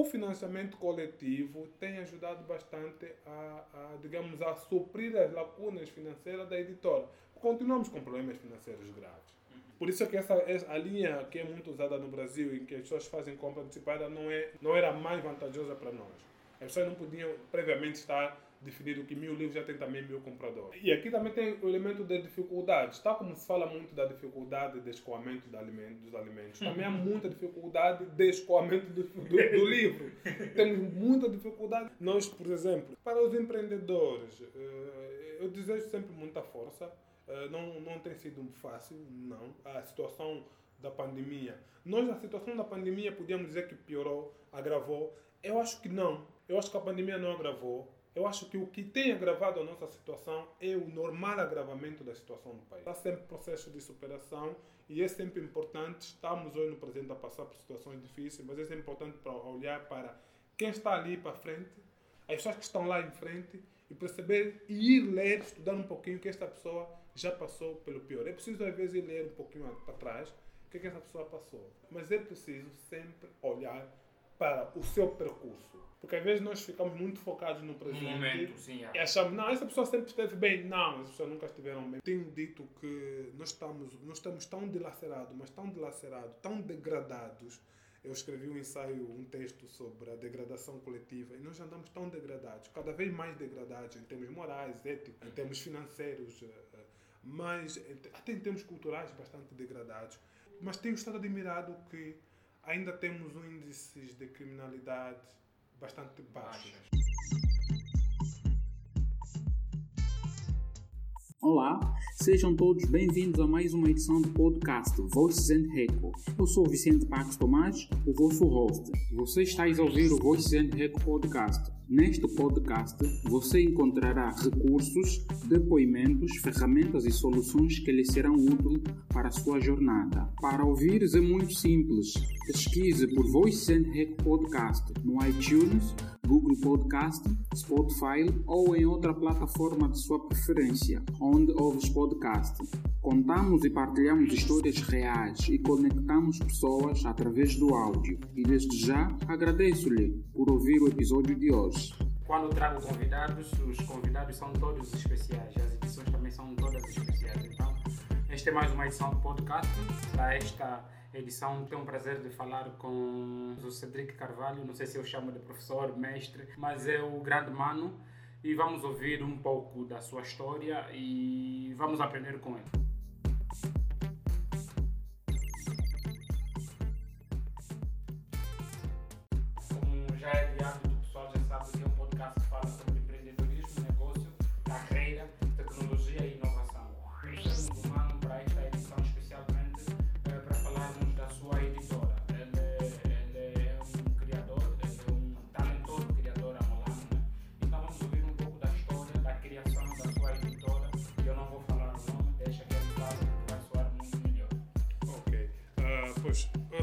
o financiamento coletivo tem ajudado bastante a, a, digamos, a suprir as lacunas financeiras da editora. Continuamos com problemas financeiros graves. Por isso é que essa, a linha que é muito usada no Brasil, em que as pessoas fazem compra antecipada, não, é, não era mais vantajosa para nós. As pessoas não podiam previamente estar definido que mil livros já tem também mil compradores. E aqui também tem o elemento de dificuldades. Tal como se fala muito da dificuldade de escoamento dos alimentos, também há muita dificuldade de escoamento do, do, do livro. Temos muita dificuldade. Nós, por exemplo, para os empreendedores, eh, eu desejo sempre muita força. Eh, não, não tem sido fácil, não. A situação da pandemia. Nós, na situação da pandemia, podíamos dizer que piorou, agravou. Eu acho que não. Eu acho que a pandemia não agravou eu acho que o que tem agravado a nossa situação é o normal agravamento da situação no país. Está sempre processo de superação e é sempre importante. Estamos hoje no presente a passar por situações difíceis, mas é sempre importante para olhar para quem está ali para frente, as pessoas que estão lá em frente e perceber e ir ler, estudar um pouquinho que esta pessoa já passou pelo pior. É preciso às vezes ir ler um pouquinho para trás o que, é que essa pessoa passou, mas é preciso sempre olhar para o seu percurso. Porque às vezes nós ficamos muito focados no presente. No momento, sim. É. E achamos, não, essa pessoa sempre esteve bem. Não, as pessoas nunca estiveram bem. Tenho dito que nós estamos, nós estamos tão dilacerados, mas tão dilacerados, tão degradados. Eu escrevi um ensaio, um texto sobre a degradação coletiva e nós andamos tão degradados, cada vez mais degradados em termos morais, éticos, em termos financeiros, eh, eh, mas até em termos culturais bastante degradados. Mas tenho estado admirado que ainda temos um índices de criminalidade bastante baixos. Olá, sejam todos bem-vindos a mais uma edição do podcast Voices and Reco. Eu sou Vicente Pax Tomás, o vosso host. Você está a ouvir o Voices and Reco podcast Neste podcast você encontrará recursos, depoimentos, ferramentas e soluções que lhe serão úteis para a sua jornada. Para ouvires é muito simples. Pesquise por Voice and Hack Podcast no iTunes, Google Podcast, Spotify ou em outra plataforma de sua preferência, onde ouves podcast. Contamos e partilhamos histórias reais e conectamos pessoas através do áudio. E desde já agradeço-lhe por ouvir o episódio de hoje. Quando trago convidados, os convidados são todos especiais, as edições também são todas especiais. Então, esta é mais uma edição do podcast. Para esta edição, tenho o prazer de falar com o Cedric Carvalho. Não sei se eu chamo de professor, mestre, mas é o grande mano. E vamos ouvir um pouco da sua história e vamos aprender com ele.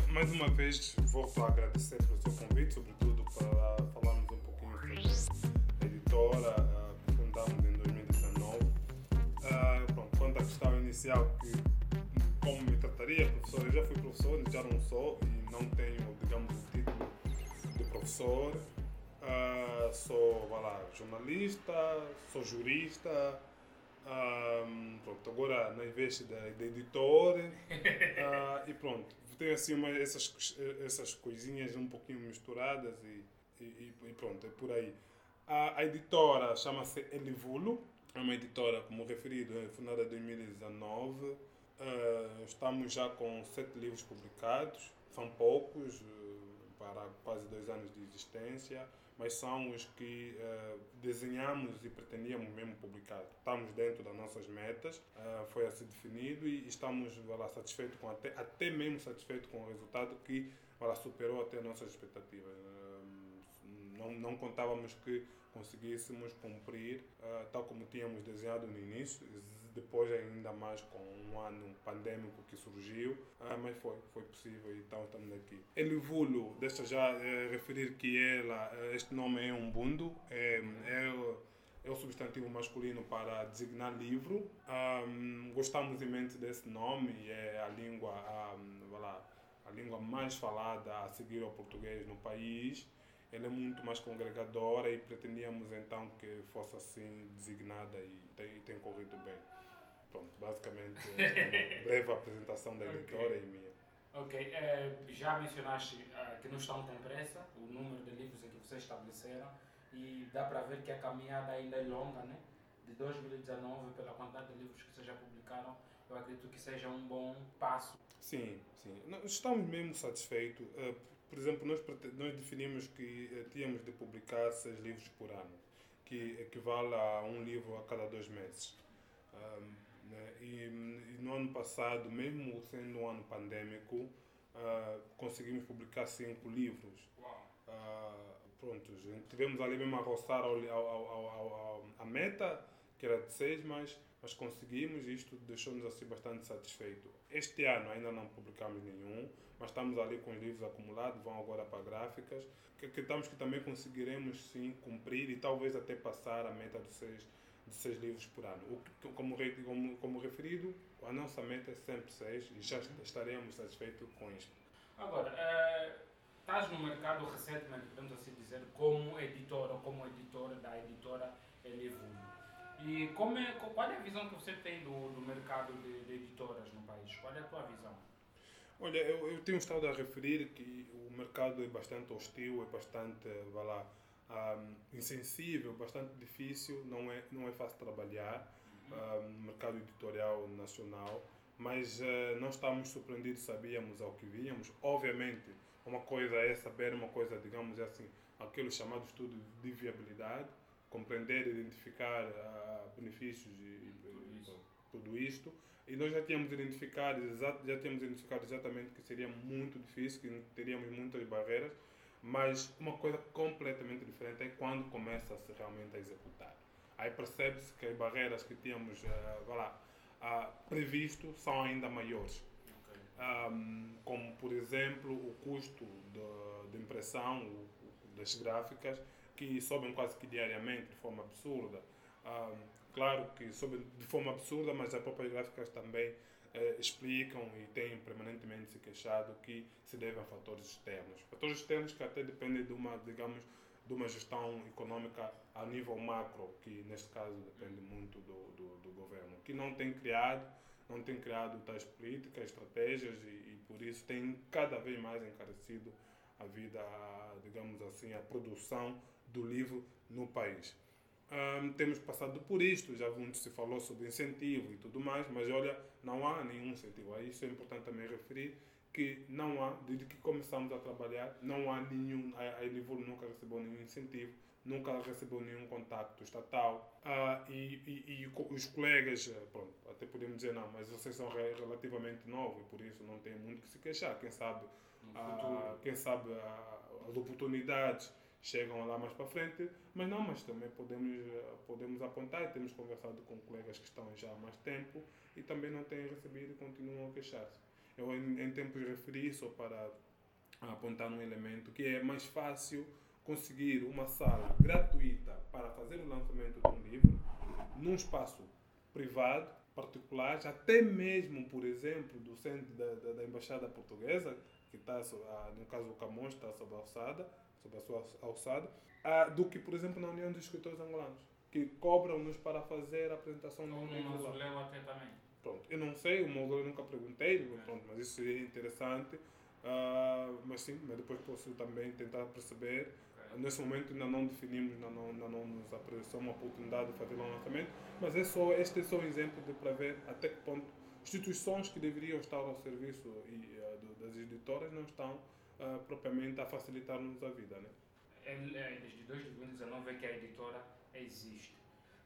Mais uma vez volto a agradecer pelo seu convite, sobretudo para falarmos um pouquinho sobre a editora que fundamos em 2019. Uh, pronto, quanto à questão inicial, que como me trataria professor, eu já fui professor, já não sou e não tenho, digamos, o título de professor. Uh, sou lá, jornalista, sou jurista, um, pronto, agora na vez de, editor uh, e pronto, tem assim uma, essas, essas coisinhas um pouquinho misturadas e, e, e pronto, é por aí. A, a editora chama-se Elivulo, é uma editora, como referido, é fundada em 2019. Uh, ah, estamos já com sete livros publicados, são poucos, uh, para quase dois anos de existência mas são os que uh, desenhamos e pretendíamos mesmo publicar. Estamos dentro das nossas metas, uh, foi assim definido e estamos lá, satisfeitos com até, até mesmo satisfeitos com o resultado que lá, superou até as nossas expectativas. Uh, não, não contávamos que conseguíssemos cumprir tal como tínhamos desenhado no início, depois ainda mais com um ano pandêmico que surgiu, ah, mas foi, foi possível então estamos aqui. Elivulo, deixa já é, referir que ela, eh, este nome é um bundo, é, é, é o substantivo masculino para designar livro. Um, gostamos imenso desse nome, é a língua, um, lá, a língua mais falada a seguir ao português no país ela é muito mais congregadora e pretendíamos então que fosse assim designada e tem, tem corrido bem. Pronto, basicamente uma breve apresentação da editora okay. e minha. Ok, é, já mencionaste uh, que não estão com pressa, o número de livros que vocês estabeleceram e dá para ver que a caminhada ainda é longa, né? De 2019, pela quantidade de livros que vocês já publicaram, eu acredito que seja um bom passo. Sim, sim. Nós estamos mesmo satisfeitos. Uh, por exemplo, nós, nós definimos que uh, tínhamos de publicar seis livros por ano, que equivale a um livro a cada dois meses. Né? e, e, no ano passado, mesmo sendo um ano pandêmico, uh, conseguimos publicar cinco livros. Uh, pronto, tivemos ali mesmo a roçar ao, ao, a meta, que era de seis, mas, mas conseguimos e isto deixou-nos assim bastante satisfeito. Este ano ainda não publicamos nenhum, mas estamos ali com os livros acumulados, vão agora para gráficas, que acreditamos que também conseguiremos sim cumprir e talvez até passar a meta dos seis, de seis livros por ano. O, como, como, como referido, a nossa meta é sempre seis e já estaremos satisfeitos com isto. Agora, uh, estás no mercado recentemente, podemos assim dizer, como editora ou como editora da editora Elevuno. E como é, qual é a visão que você tem do, do mercado de, de editoras no país? Qual é a tua visão? Olha, eu, eu, tenho estado a referir que o mercado é bastante hostil, é bastante, vá lá, um, insensível, bastante difícil, não é, não é fácil trabalhar no mercado editorial nacional, mas uh, não estamos surpreendidos, sabíamos ao que víamos. Obviamente, uma coisa é saber uma coisa, digamos assim, aquele chamado estudo de viabilidade, compreender, identificar uh, benefícios e, e, e, tudo isto. E nós já tínhamos identificado, já tínhamos identificado exatamente que seria muito difícil, que teríamos muitas barreiras, mas uma coisa completamente diferente é quando começa-se realmente a executar. Aí percebe-se que as barreiras que tínhamos uh, lá, uh, previsto são ainda maiores um, como por exemplo o custo de, de impressão das gráficas, que sobem quase que diariamente de forma absurda. Um, claro que sobem de forma absurda, mas as próprias gráficas também explicam e têm permanentemente se queixado que se devem a fatores externos. Fatores externos que até dependem de uma, digamos, de uma gestão econômica a nível macro, que neste caso depende muito do, do, do governo, que não tem criado não tem criado tais políticas, estratégias e, e, por isso tem cada vez mais encarecido a vida, digamos assim, a produção do livro no país. Um, temos passado por isto, já muito se falou sobre incentivo e tudo mais, mas olha, não há nenhum incentivo. Aí isso é importante também referir que não há, desde que começamos a trabalhar, não há nenhum, a, a Livro nunca recebeu nenhum incentivo nunca recebeu nenhum contacto estatal ah, e, e, e, os colegas, eh, pronto, até podemos dizer não, mas vocês são relativamente novos e por isso não tem muito que se queixar. Quem sabe, ah, quem sabe ah, as oportunidades chegam lá mais para frente, mas não, mas também podemos, podemos apontar, temos conversado com colegas que estão já há mais tempo e também não têm recebido e continuam a queixar-se. Eu em, em tempos referi só para apontar um elemento que é mais fácil conseguir uma sala gratuita para fazer o lançamento de um livro num espaço privado, particular, até mesmo, por exemplo, do centro da, da, da Embaixada Portuguesa, que está, no caso o Camões está sob a alçada, sob a sua alçada, do que, por exemplo, na União dos Escritores Angolanos, que cobram-nos para fazer a apresentação do livro. No mausoléu até também. Pronto, eu não sei, o mausoléu nunca perguntei, pronto, mas isso seria interessante. Uh, mas sim, mas depois posso também tentar perceber Nesse momento ainda não definimos, ainda não, ainda não nos apareceu uma oportunidade de fazer um lançamento, mas é só, este é só um exemplo de para ver até que ponto instituições que deveriam estar ao serviço e, do, das editoras não estão uh, propriamente a facilitar-nos a vida. Né? É, é, desde 2019 é que a editora existe,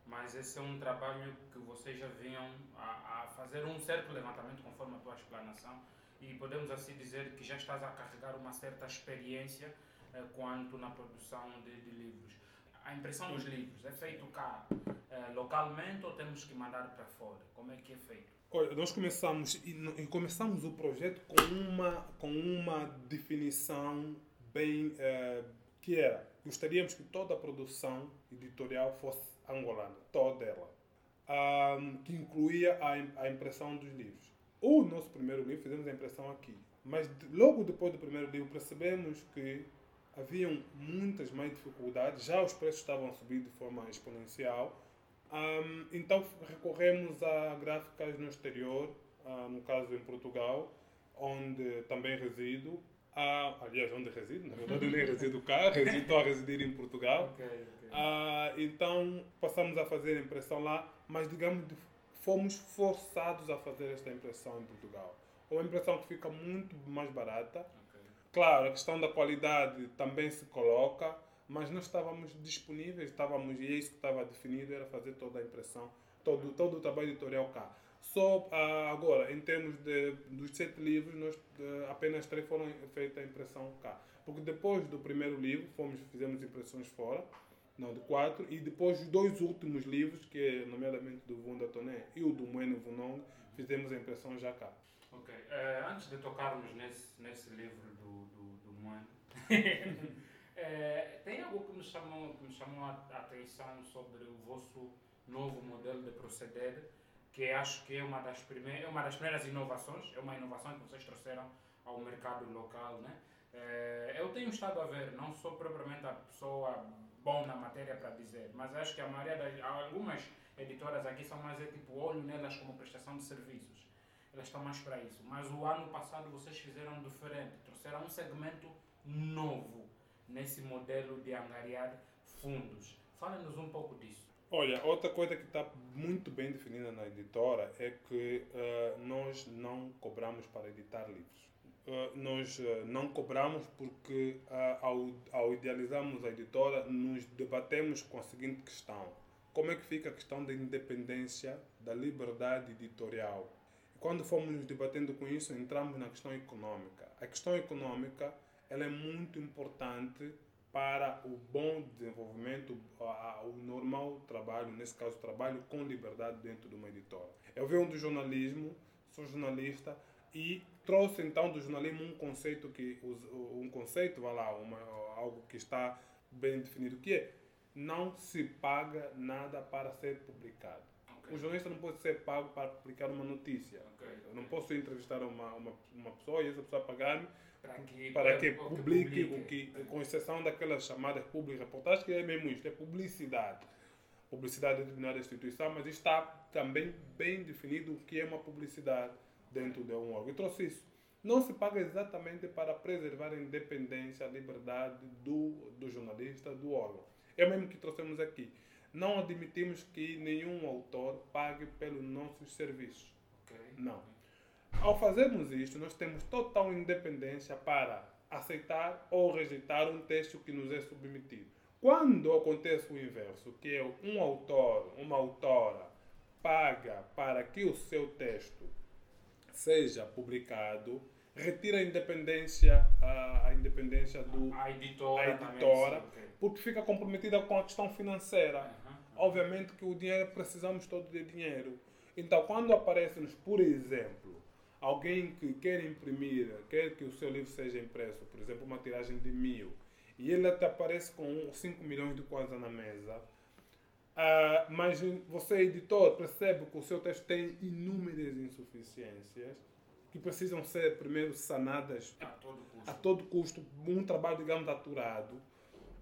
mas esse é um trabalho que vocês já vinham a, a fazer um certo levantamento conforme a tua explanação e podemos assim dizer que já estás a carregar uma certa experiência eh, quanto na produção de, de, livros. A impressão dos livros é feito cá eh, localmente ou temos que mandar para fora? Como é que é feito? Olha, nós começamos e, começamos o projeto com uma com uma definição bem eh, que era gostaríamos que toda a produção editorial fosse angolana, toda ela, um, que incluía a, a impressão dos livros. O nosso primeiro livro fizemos a impressão aqui, mas logo depois do primeiro livro percebemos que haviam muitas mais dificuldades, já os preços estavam subir de forma exponencial. Um, então recorremos a gráficas no exterior, uh, no caso em Portugal, onde também resido. Uh, aliás, onde resido, na verdade nem resido cá, resido, a residir em Portugal. Ok, ok. Ah, então passamos a fazer a impressão lá, mas digamos de- fomos forçados a fazer esta impressão em Portugal. Uma impressão que fica muito mais barata. ok. Claro, a questão da qualidade também se coloca, mas nós estávamos disponíveis, estávamos e é isso que estava definido era fazer toda a impressão, todo todo o trabalho editorial cá. Só ah, agora, em termos de, dos sete livros, nós, apenas três foram feitas a impressão cá. Porque depois do primeiro livro, fomos, fizemos impressões fora, não, de quatro, e depois os dois últimos livros, que é nomeadamente do Vunda Toné e o do Moeno Vunong, fizemos a impressão já cá. Ok. Eh, antes de tocarmos nesse, nesse livro do, do, do eh, tem algo que me chamou, que me chamou a a atenção sobre o vosso novo modelo de proceder, que acho que é uma das, primeiras, é uma das primeiras inovações, é uma inovação que vocês trouxeram ao mercado local. Né? Eh, eu tenho estado a ver, não sou propriamente a pessoa bom na matéria para dizer, mas acho que a maioria das, algumas editoras aqui são mais é tipo olho nelas como prestação de serviços elas estão mais para isso. Mas o ano passado vocês fizeram diferente, trouxeram um segmento novo nesse modelo de angariar fundos. Fala-nos um pouco disso. Olha, outra coisa que está muito bem definida na editora é que eh, nós não cobramos para editar livros. Eh, nós eh, não cobramos porque, ao, ao idealizarmos a editora, nos debatemos com a seguinte questão: como é que fica a questão da independência, da liberdade editorial? E quando fomos nos debatendo com isso, entramos na questão econômica. A questão econômica ela é muito importante para o bom desenvolvimento, o normal trabalho, nesse caso, trabalho com liberdade dentro de uma editora. Eu venho do jornalismo, sou jornalista e trouxe então do jornalismo um conceito que um conceito, vai lá, uma, algo que está bem definido que é não se paga nada para ser publicado. O jornalista não pode ser pago para publicar uma notícia. Ok. Eu não posso entrevistar uma, uma, uma pessoa e essa pessoa pagar-me Para que, para que o publique o que, com exceção daquelas chamadas public reportagens, que é mesmo isto, é publicidade. Publicidade de determinada instituição, mas está também bem definido o que é uma publicidade dentro de um órgão. E trouxe isso. Não se paga exatamente para preservar a independência, a liberdade do, do jornalista, do órgão. É o mesmo que trouxemos aqui. Não admitimos que nenhum autor pague pelos nossos serviços. Ok. Não. Ao fazermos isto, nós temos total independência para aceitar ou rejeitar um texto que nos é submetido. Quando acontece o inverso, que é um autor, uma autora, paga para que o seu texto seja publicado, retira a independência, a, a independência do, A editora, a também, editora, ok. porque fica comprometida com a questão financeira. Obviamente que o dinheiro, precisamos todos de dinheiro. Então, quando aparece-nos, por exemplo, alguém que quer imprimir, quer que o seu livro seja impresso, por exemplo, uma tiragem de mil, e ele até aparece com 5 milhões de coisas na mesa, ah, mas você, editor, percebe que o seu texto tem inúmeras insuficiências que precisam ser primeiro sanadas A todo custo. a todo custo, um trabalho, digamos, aturado.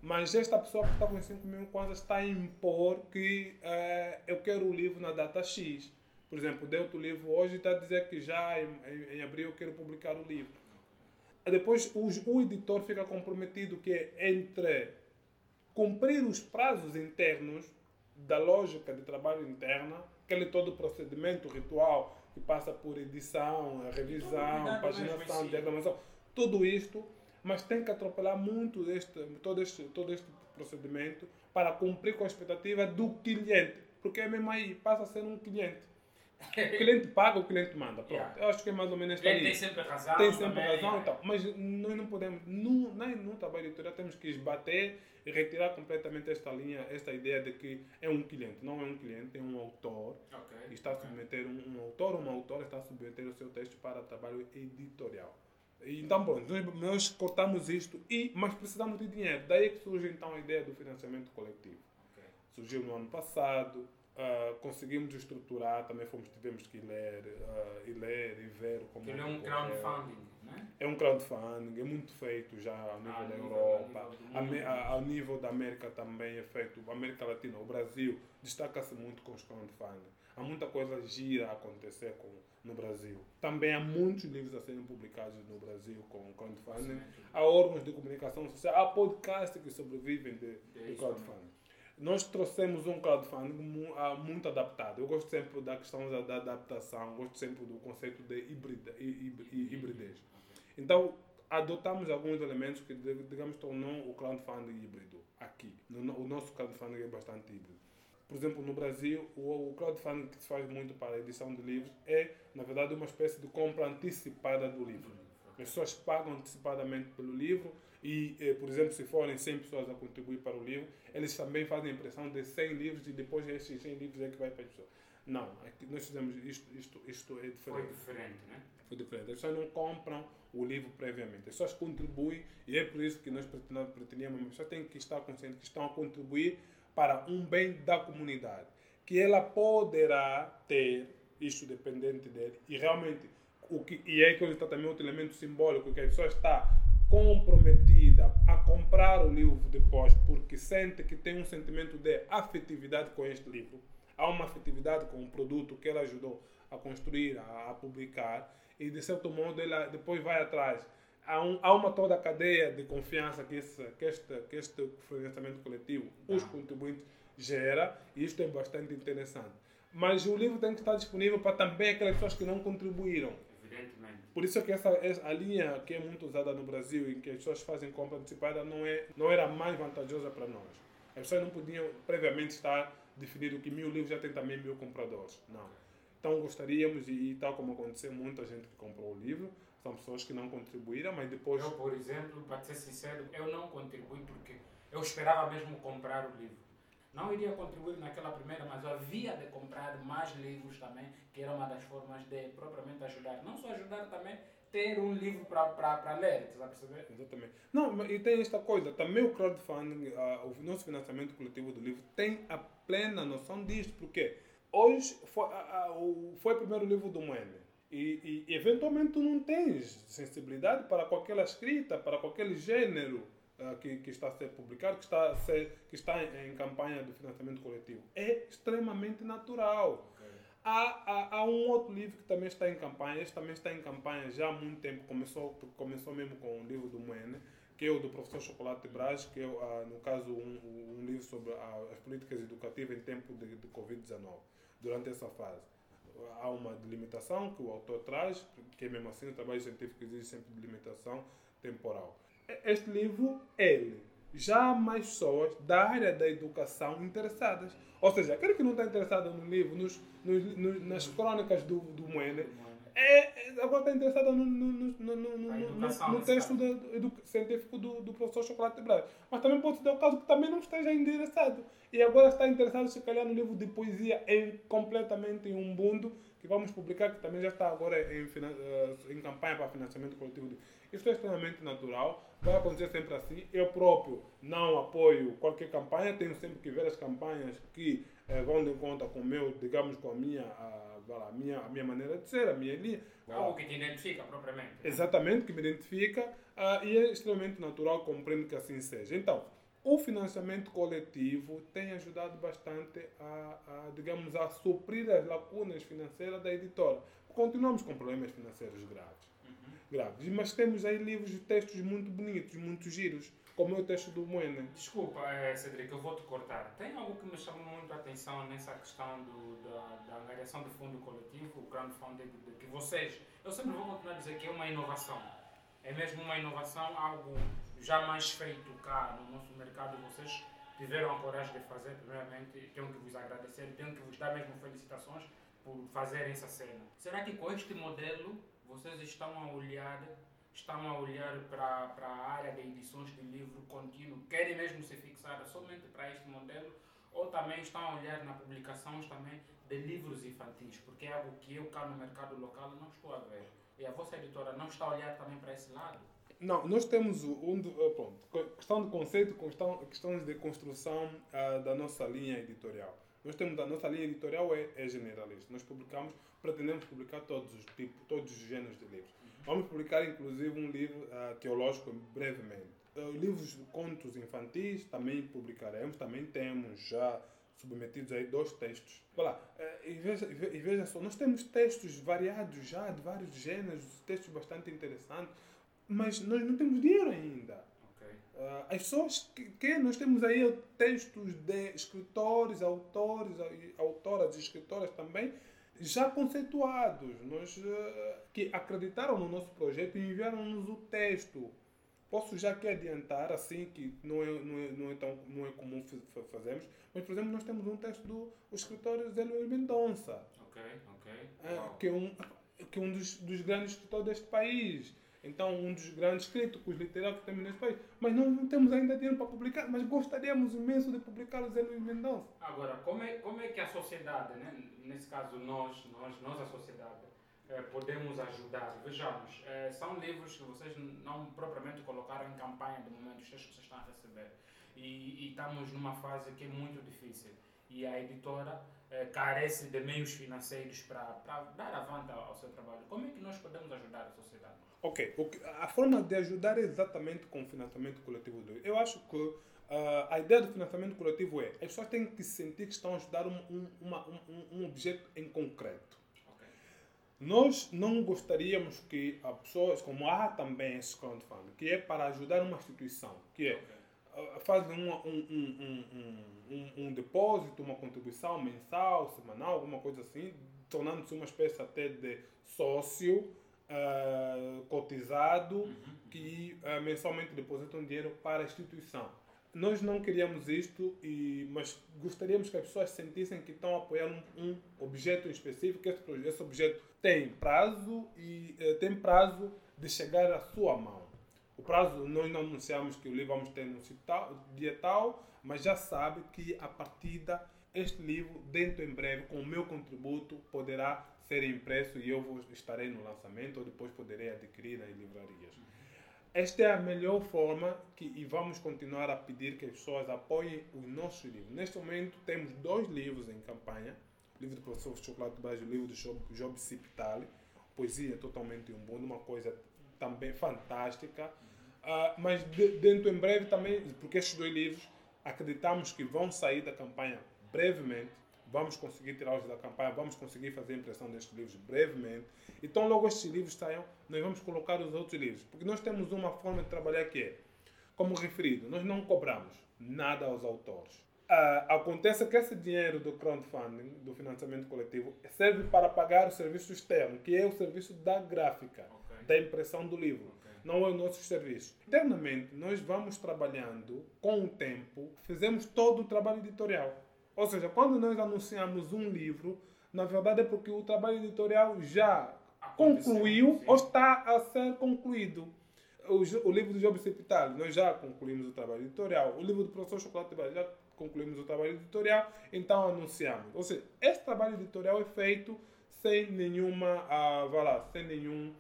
Mas esta pessoa que está com 5 mil kwanzas está a impor que eh, eu quero o livro na data X. Por exemplo, deu-te o livro hoje e está a dizer que já em, em- em abril eu quero publicar o livro. Depois o, o editor fica comprometido que é entre cumprir os prazos internos da lógica de trabalho interna, aquele todo procedimento ritual que passa por edição, revisão, cuidado paginação, diagramação, tudo isto, mas tem que atropelar muito este, todo, este, todo este procedimento para cumprir com a expectativa do cliente, porque é mesmo aí, passa a ser um cliente. O cliente paga, o cliente manda. Pronto. Yeah. Eu acho que é mais ou menos esta Ele linha tem sempre razão. tem sempre também, razão é. então, mas nós não podemos, no, nem no trabalho editorial temos que esbater e retirar completamente esta linha, esta ideia de que é um cliente, não é um cliente, é um autor Ok. e está a submeter um, um autor uma autora está a submeter o seu texto para trabalho editorial. Então, bom, nós, cortamos isto, e, mas precisamos de dinheiro. Daí que surge então a ideia do financiamento coletivo Ok. surgiu no ano passado. Uh, conseguimos estruturar, também fomos, tivemos que ler, uh, e ler e ver como. Ele é um crowdfunding, né? É um crowdfunding, é muito feito já ao nível ah, da Europa, ao nível, ao nível da América também é feito, América Latina, o Brasil destaca-se muito com os crowdfunding. Há muita coisa gira a acontecer com, no Brasil. Também há muitos livros a serem publicados no Brasil com crowdfunding. Há órgãos de comunicação social, há podcasts que sobrevivem de, de crowdfunding. Nós trouxemos um crowdfunding ah, muito adaptado. Eu gosto sempre da questão da, adaptação, gosto sempre do conceito de híbrida, hibridez. Então, adotamos alguns elementos que, digamos, tornam o crowdfunding híbrido aqui. O nosso crowdfunding é bastante híbrido. Por exemplo, no Brasil, o crowdfunding que se faz muito para a edição de livros é, na verdade, uma espécie de compra antecipada do livro. As pessoas pagam antecipadamente pelo livro e, eh, por exemplo, se forem 100 pessoas a contribuir para o livro, eles também fazem a impressão de 100 livros e depois esses 100 livros é que vai para as pessoas. Não, é nós fizemos isto, isto, isto é diferente. Foi diferente, né? Foi diferente. As pessoas não compram o livro previamente, as pessoas contribuem e é por isso que nós pretendíamos, as pessoas têm que estar conscientes que estão a contribuir para um bem da comunidade, que ela poderá ter, isto dependente dele, e realmente, o que, e é que está também outro elemento simbólico, que a pessoa está comprometida a comprar o livro depois porque sente que tem um sentimento de afetividade com este livro. Há uma afetividade com o produto que ela ajudou a construir, a, a publicar, e de certo modo ela depois vai atrás. Há, um, há uma toda a cadeia de confiança que, esse, que, este, que este financiamento coletivo, os contribuintes, gera, e isto é bastante interessante. Mas o livro tem que estar disponível para também aquelas pessoas que não contribuíram por isso é que essa, a linha que é muito usada no Brasil, em que as pessoas fazem compra antecipada, não, é, não era mais vantajosa para nós. As pessoas não podiam previamente estar definido que mil livros já tem também mil compradores. Não. Então gostaríamos, e, e tal como aconteceu, muita gente que comprou o livro, são pessoas que não contribuíram, mas depois... Eu, por exemplo, para ser sincero, eu não contribuí porque eu esperava mesmo comprar o livro. Não iria contribuir naquela primeira, mas havia de comprar mais livros também, que era uma das formas de propriamente ajudar. Não só ajudar também, ter um livro para ler, está a perceber? Exatamente. Não, e tem esta coisa, também o crowdfunding, uh, o nosso financiamento coletivo do livro, tem a plena noção disto, porque hoje foi, uh, uh, foi o primeiro livro do Moene. E, e, eventualmente tu não tens sensibilidade para qualquer escrita, para qualquer gênero que, que, está a ser publicado, que está, a ser, que está em, em campanha de financiamento coletivo. É extremamente natural. Há, há, há, um outro livro que também está em campanha, este também está em campanha já há muito tempo, começou, começou mesmo com o livro do Moene, que é o do professor Chocolate Braz, que é, uh, no caso, um, um livro sobre uh, as políticas educativas em tempo de, de Covid-19, durante essa fase. Há uma delimitação que o autor traz, que é mesmo assim, o trabalho científico exige sempre delimitação temporal este livro, ele já há mais pessoas da área da educação interessadas. Ou seja, aquele que não está interessado no livro, nos, nos, nos nas crônicas do, do Moene, é, é, agora está interessado no, no, no, no texto do, do, científico do, do professor Chocolate Braga. Mas também pode ser o caso que também não esteja interessado. E agora está interessado, se calhar, no livro de poesia em, completamente em um mundo que vamos publicar, que também já está agora em, eh, em campanha para financiamento coletivo. Isso é extremamente natural vai acontecer sempre assim. Eu próprio não apoio qualquer campanha, tenho sempre que ver as campanhas que eh, vão de conta com o meu, digamos, com a minha, a, a, minha, a minha maneira de ser, a minha linha. Algo que te identifica propriamente. Exatamente, que me identifica uh, e é extremamente natural, compreendo que assim seja. Então, o financiamento coletivo tem ajudado bastante a, a, digamos, a suprir as lacunas financeiras da editora. Continuamos com problemas financeiros graves graves. Mas temos aí livros de textos muito bonitos, muito giros, como é o texto do Moena. Desculpa, é, Cedric, eu vou te cortar. Tem algo que me chamou muito a atenção nessa questão do, da, da angariação do fundo coletivo, o crowdfunding, que vocês, eu sempre vou continuar a dizer que é uma inovação. É mesmo uma inovação, algo jamais feito cá no nosso mercado. Vocês tiveram a coragem de fazer, primeiramente, tenho que vos agradecer, tenho que vos dar mesmo felicitações por fazerem essa cena. Será que com este modelo vocês estão a olhar estão a olhar para, para a área de edições de livro contínuo, querem mesmo se fixar somente para este modelo ou também estão a olhar na publicações também de livros infantis, porque é algo que eu cá no mercado local não estou a ver. E a vossa editora não está a olhar também para esse lado? Não, nós temos um, eh, pronto, questão de conceito, questão, questões de construção uh, da nossa linha editorial. Nós temos a nossa linha editorial é, é generalista. Nós publicamos, pretendemos publicar todos os tipos, todos os gêneros de livros. Vamos publicar inclusive um livro uh, teológico brevemente. Uh, livros de contos infantis também publicaremos, também temos já submetidos aí dois textos. Olha lá, e veja, e veja só, nós temos textos variados já, de vários gêneros, textos bastante interessantes, mas nós não temos dinheiro ainda. Uh, as pessoas que, que, nós temos aí textos de escritores, autores, autoras e escritoras também já conceituados, nós, uh, que acreditaram no nosso projeto e enviaram-nos o texto. Posso já aqui adiantar, assim, que não é, não é, não é, tão, não é comum fazermos, mas, por exemplo, nós temos um texto do escritor Zé Luís Mendonça. Ok, ok. Uh, que é um, que é um dos, dos grandes escritores deste país então um dos grandes críticos literários que temos neste país. Mas nós não temos ainda dinheiro para publicar, mas gostaríamos imenso de publicar o Zé Luís Mendonça. Agora, como é, como é que a sociedade, né? nesse caso nós, nós, nós a sociedade, eh, podemos ajudar? Vejamos, eh, são livros que vocês não propriamente colocaram em campanha de momento, os que vocês estão a receber. E, e estamos numa fase que é muito difícil. E a editora eh, carece de meios financeiros para dar avante ao seu trabalho. Como é que nós podemos ajudar a sociedade? Ok, a forma de ajudar é exatamente com o financiamento coletivo. Eu acho que uh, a ideia do financiamento coletivo é as pessoas têm que sentir que estão a ajudar um, um, uma, um, um objeto em concreto. Okay. Nós não gostaríamos que as pessoas, como há também esse crowdfunding, que é para ajudar uma instituição, que é okay. uh, fazem um, um, um, um, depósito, uma contribuição mensal, semanal, alguma coisa assim, tornando-se uma espécie até de sócio uh, cotizado uhum. que uh, mensalmente depositam dinheiro para a instituição. Nós não queríamos isto, e, mas gostaríamos que as pessoas sentissem que estão apoiando um, objeto específico. Esse, esse objeto tem prazo e uh, tem prazo de chegar à sua mão. O prazo, nós não anunciamos que o livro vamos ter no dia tal, mas já sabe que a partida este livro, dentro em breve, com o meu contributo, poderá ser impresso e eu vou, estarei no lançamento ou depois poderei adquirir nas livrarias. Esta é a melhor forma que, e vamos continuar a pedir que as pessoas apoiem os nossos livros. Neste momento temos dois livros em campanha. O livro do professor Chocolate Baixo, o livro do Job, Job Cipitali. Poesia totalmente um uma coisa também fantástica. Uh, mas de, dentro em breve também, porque estes dois livros acreditamos que vão sair da campanha brevemente vamos conseguir tirá-los da campanha, vamos conseguir fazer a impressão destes livros brevemente. Então, logo estes livros saiam, nós vamos colocar os outros livros. Porque nós temos uma forma de trabalhar que é, como referido, nós não cobramos nada aos autores. Uh, acontece que esse dinheiro do crowdfunding, do financiamento coletivo, serve para pagar o serviço externo, que é o serviço da gráfica, okay. da impressão do livro. Okay. Não é o nosso serviço. Internamente, nós vamos trabalhando com o tempo, fizemos todo o trabalho editorial. Ou seja, quando nós anunciamos um livro, na verdade é porque o trabalho editorial já concluiu ou está a ser concluído. O, o livro do Job Cepital, nós já concluímos o trabalho editorial. O livro do professor Chocolate já concluímos o trabalho editorial, então anunciamos. Ou seja, esse trabalho editorial é feito sem nenhuma, uh, lá, sem nenhum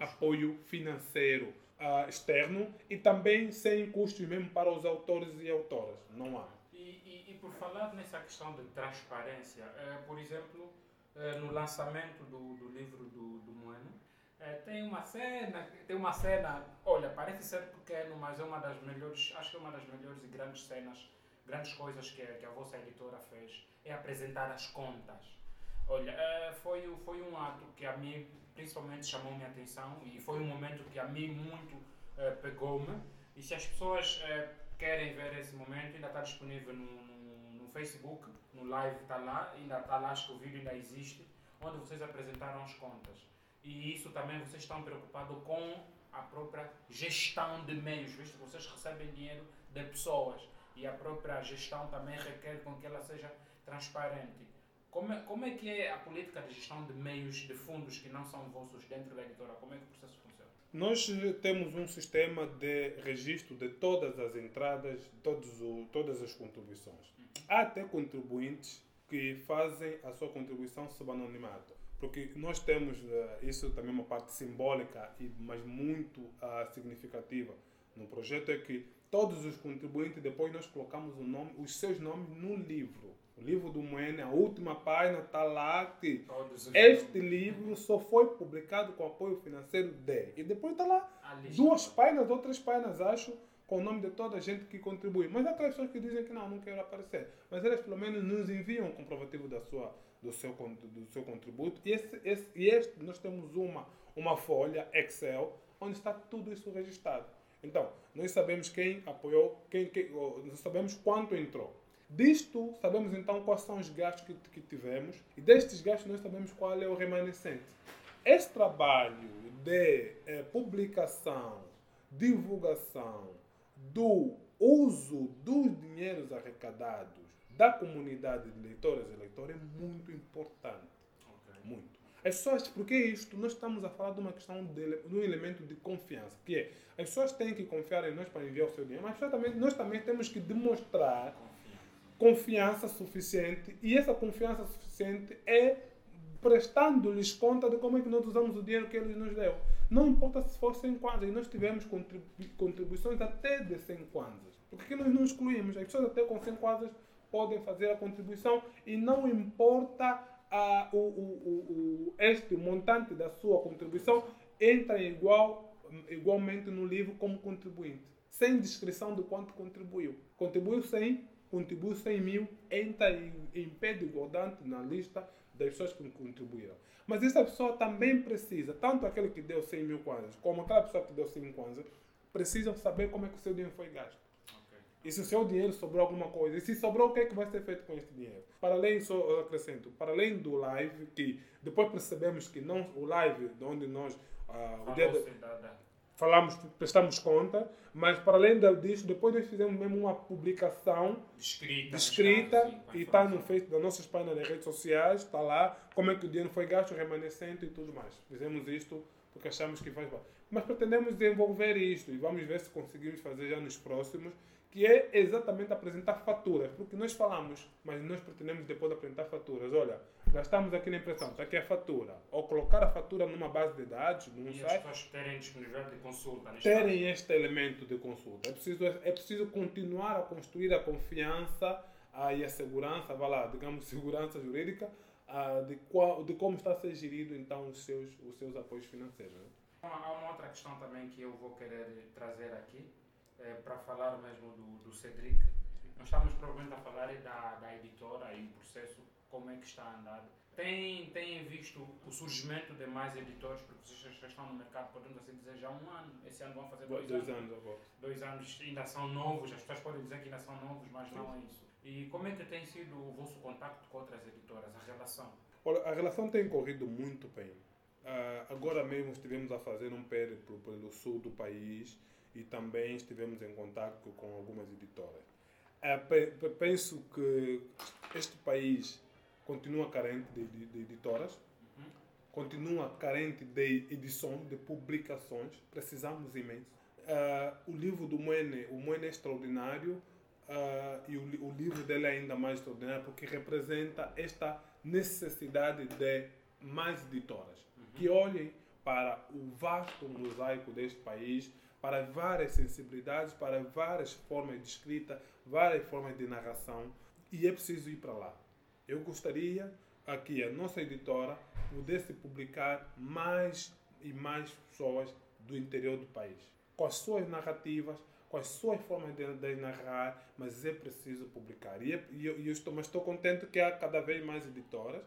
apoio financeiro uh, externo e também sem custos mesmo para os autores e autoras. Não há por falar nessa questão de transparência, eh, por exemplo, eh, no lançamento do, do livro do, do Moeno, eh, tem uma cena, tem uma cena, olha, parece ser pequeno, mas é uma das melhores, acho que é uma das melhores e grandes cenas, grandes coisas que, que a vossa editora fez, é apresentar as contas. Olha, foi, foi um ato que a mim principalmente chamou minha atenção e foi um momento que a mim muito pegou-me. E se as pessoas querem ver esse momento, ainda está disponível no, Facebook, no live está lá, ainda está lá, acho que o vídeo ainda existe, onde vocês apresentaram as contas. E isso também vocês estão preocupados com a própria gestão de meios, visto que vocês recebem dinheiro de pessoas e a própria gestão também requer com que ela seja transparente. Como é, como é que é a política de gestão de meios, de fundos que não são vossos dentro da editora? Como é que o processo funciona? Nós temos um sistema de registro de todas as entradas, todos o, todas as contribuições. Há até contribuintes que fazem a sua contribuição sob anonimato. Porque nós temos, uh, isso também é uma parte simbólica, mas muito uh, significativa no projeto, é que todos os contribuintes, depois nós colocamos o nome, os seus nomes no livro. O livro do Moene, a última página está lá que este livro só foi publicado com apoio financeiro de. E depois está lá duas páginas ou três páginas, acho, com o nome de toda a gente que contribui. Mas há aquelas pessoas que dizem que não, não quero aparecer. Mas elas pelo menos nos enviam um comprovativo da sua, do, seu, do seu contributo. E, esse, esse, este, nós temos uma, uma folha Excel onde está tudo isso registrado. Então, nós sabemos quem apoiou, quem, quem, nós sabemos quanto entrou. Disto, sabemos então quais são os gastos que, que tivemos e destes gastos nós sabemos qual é o remanescente. Esse trabalho de eh, publicação, divulgação do uso dos dinheiros arrecadados da comunidade de leitoras e leitores é muito importante. Ok. Muito. As pessoas, porque isto, nós estamos a falar de uma questão de, de um elemento de confiança, que é, as pessoas têm que confiar em nós para enviar o seu dinheiro, mas também, nós também temos que demonstrar confiança suficiente e essa confiança suficiente é prestando-lhes conta de como é que nós usamos o dinheiro que eles nos deu. Não importa se for 100 kwanzas, nós tivemos contribu contribuições até de 100 kwanzas. Porque nós não excluímos, as pessoas até com 100 kwanzas podem fazer a contribuição e não importa a, o, o, o, o- este montante da sua contribuição entra igual, igualmente no livro como contribuinte, sem descrição de quanto contribuiu. Contribuiu 100, contribuiu 100 mil, entra em, em pé de igualdade na lista das pessoas que contribuíram. Mas essa pessoa também precisa, tanto aquele que deu 100 mil kwanzas, como aquela pessoa que deu 100 kwanzas, precisam saber como é que o seu dinheiro foi gasto. Ok. E se o seu dinheiro sobrou alguma coisa? E se sobrou, o que é que vai ser feito com este dinheiro? Para além, só acrescento, para além do live, que depois percebemos que não, o live, de onde nós, ah, o dia da- da- falamos, prestamos conta, mas para além da- disso, depois nós fizemos mesmo uma publicação Descrita. sim, e está no. Facebook das nossas páginas nas redes sociais, está lá como é que o dinheiro foi gasto, remanescente e tudo mais. Fizemos isto porque achamos que faz bem. Mas pretendemos desenvolver isto e vamos ver se conseguimos fazer já nos próximos, que é exatamente apresentar faturas, porque nós falamos, mas nós pretendemos depois apresentar faturas. Olha, gastamos aqui na impressão, está aqui a fatura. Ou colocar a fatura numa base de dados, num E as site, pessoas terem disponibilidade de consulta. terem este elemento de consulta. É preciso, é preciso continuar a construir a confiança ah, e a segurança, vai lá, digamos, segurança jurídica ah, de, qual, de como está a ser gerido então os seus, os seus apoios financeiros. né? Há uma outra questão também que eu vou querer trazer aqui, eh, para falar mesmo do, do Cedric. Nós estamos provavelmente a falar aí da, da editora e o processo, como é que está a andar. Tem, tem visto o surgimento de mais editores, porque vocês já estão no mercado, podemos assim dizer, já há um ano. Esse ano vão fazer dois, Dois anos agora. Dois anos ainda são novos, as pessoas podem dizer que ainda são novos, mas não é isso. E como é que tem sido o vosso contato com outras editoras, a relação? Olha, a relação tem corrido muito bem. Ah, agora mesmo estivemos a fazer um périplo pelo sul do país e também estivemos em contato com algumas editoras. Pe- penso que este país continua carente de, de- de editoras, Uhum. continua carente de edição, de publicações, precisamos imenso. Ah, o livro do Moene, o Moene é extraordinário ah, e o, o livro dele é ainda mais extraordinário porque representa esta necessidade de mais editoras que olhem para o vasto mosaico deste país, para várias sensibilidades, para várias formas de escrita, várias formas de narração e é preciso ir para lá. Eu gostaria aqui a nossa editora pudesse publicar mais e mais pessoas do interior do país, com as suas narrativas, com as suas formas de, de narrar, mas é preciso publicar. E, é- e eu, eu estou, mas estou contente que há cada vez mais editoras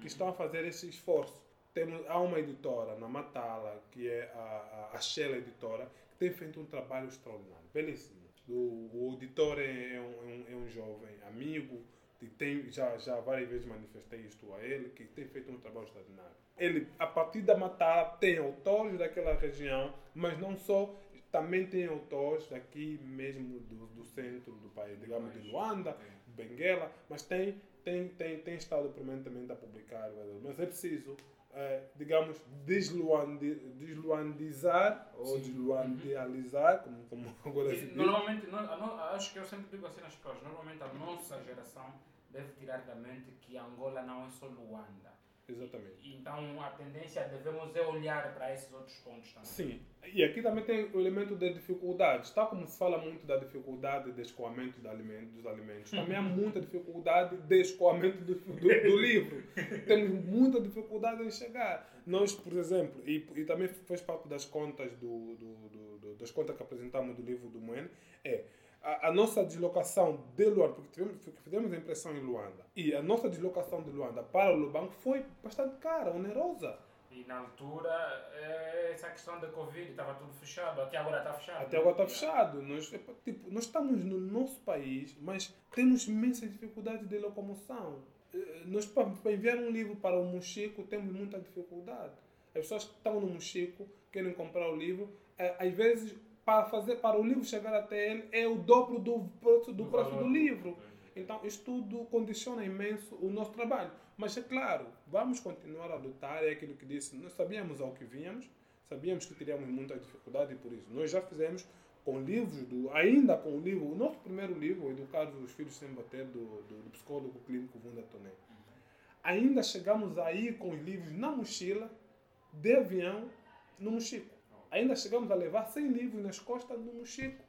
que estão a fazer esse esforço. Temos, há uma editora na Matala, que é a, a, a Editora, que tem feito um trabalho extraordinário, belíssimo. O, o editor é, é um, é um- é um jovem amigo, tem, já, já várias vezes manifestei isto a ele, que tem feito um trabalho extraordinário. Ele, a partir da Matala, tem autores daquela região, mas não só, também tem autores daqui mesmo do, do centro do país, digamos, de Luanda, Benguela, mas tem, tem, tem, tem estado permanentemente a publicar. Mas é preciso, eh, digamos, desluandi, desluandizar ou desluandializar, como, como agora se diz. Normalmente, no- acho que eu sempre digo assim nas pessoas, normalmente a nossa geração deve tirar da mente que Angola não é só Luanda. Exatamente. Então a tendência devemos é olhar para esses outros pontos também. Sim, e aqui também tem o elemento da dificuldade. Está como se fala muito da dificuldade de escoamento dos alimentos, dos alimentos. também há muita dificuldade de escoamento do, do, do livro. Temos muita dificuldade em chegar. Nós, por exemplo, e, e também fez parte das contas do, do, do, das contas que apresentamos do livro do Moen, é a, a, nossa deslocação de Luanda, porque tivemos, fizemos a impressão em Luanda, e a nossa deslocação de Luanda para o Lubango foi bastante cara, onerosa. E na altura, é, essa questão da Covid estava tudo fechado, até agora está fechado. Até agora está fechado. Nós, tipo, nós estamos no nosso país, mas temos imensas dificuldades de locomoção. Nós, para enviar um livro para o Mochico, temos muita dificuldade. As pessoas que estão no Mochico querem comprar o livro, às vezes para fazer para o livro chegar até ele é o dobro do preço do, do preço do livro. Então, isso tudo condiciona imenso o nosso trabalho. Mas é claro, vamos continuar a adotar é aquilo que disse. Nós sabíamos ao que vínhamos, sabíamos que teríamos muita dificuldade e por isso nós já fizemos com livros, do, ainda com o livro, o nosso primeiro livro, Educar os Filhos Sem Bater, do, do, do psicólogo clínico Wunda Toné. Ainda chegamos aí com os livros na mochila, de avião, no mochico ainda chegamos a levar 100 livros nas costas do Mochico,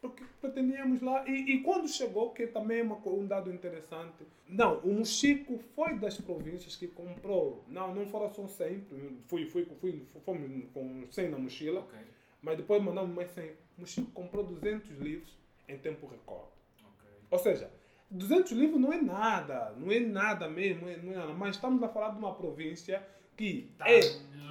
porque pretendíamos lá. E, e quando chegou, que também é uma, um dado interessante, não, o Mochico foi das províncias que comprou, não, não foram só 100, fui, fui, fui, fomos com 100 na mochila, okay. mas depois mandamos mais 100. O Mochico comprou 200 livros em tempo recorde. Okay. Ou seja, 200 livros não é nada, não é nada mesmo, não é, nada, mas estamos a falar de uma província que está é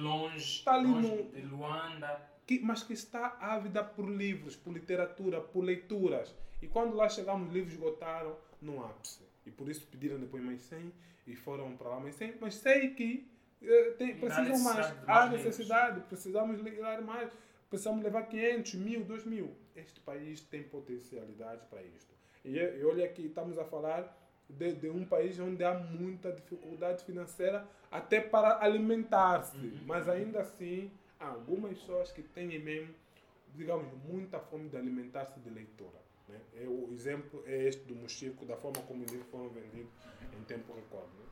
longe, está ali longe no, de Luanda. Que, mas que está ávida por livros, por literatura, por leituras. E quando lá chegamos, os livros esgotaram no ápice. E por isso pediram depois mais 100 e foram para lá mais 100. Mas sei que eh, tem, precisam mais. Há necessidade, precisamos ler mais. Precisamos levar 500, mil, 2 mil. Este país tem potencialidade para isto. E, e olha aqui, estamos a falar de, de, um país onde há muita dificuldade financeira até para alimentar-se. Uhum. Mas ainda assim, há algumas pessoas que têm mesmo, digamos, muita fome de alimentar-se de leitura. Né? É, o exemplo é este do Mochico, da forma como livros foram vendidos em tempo recorde. Né?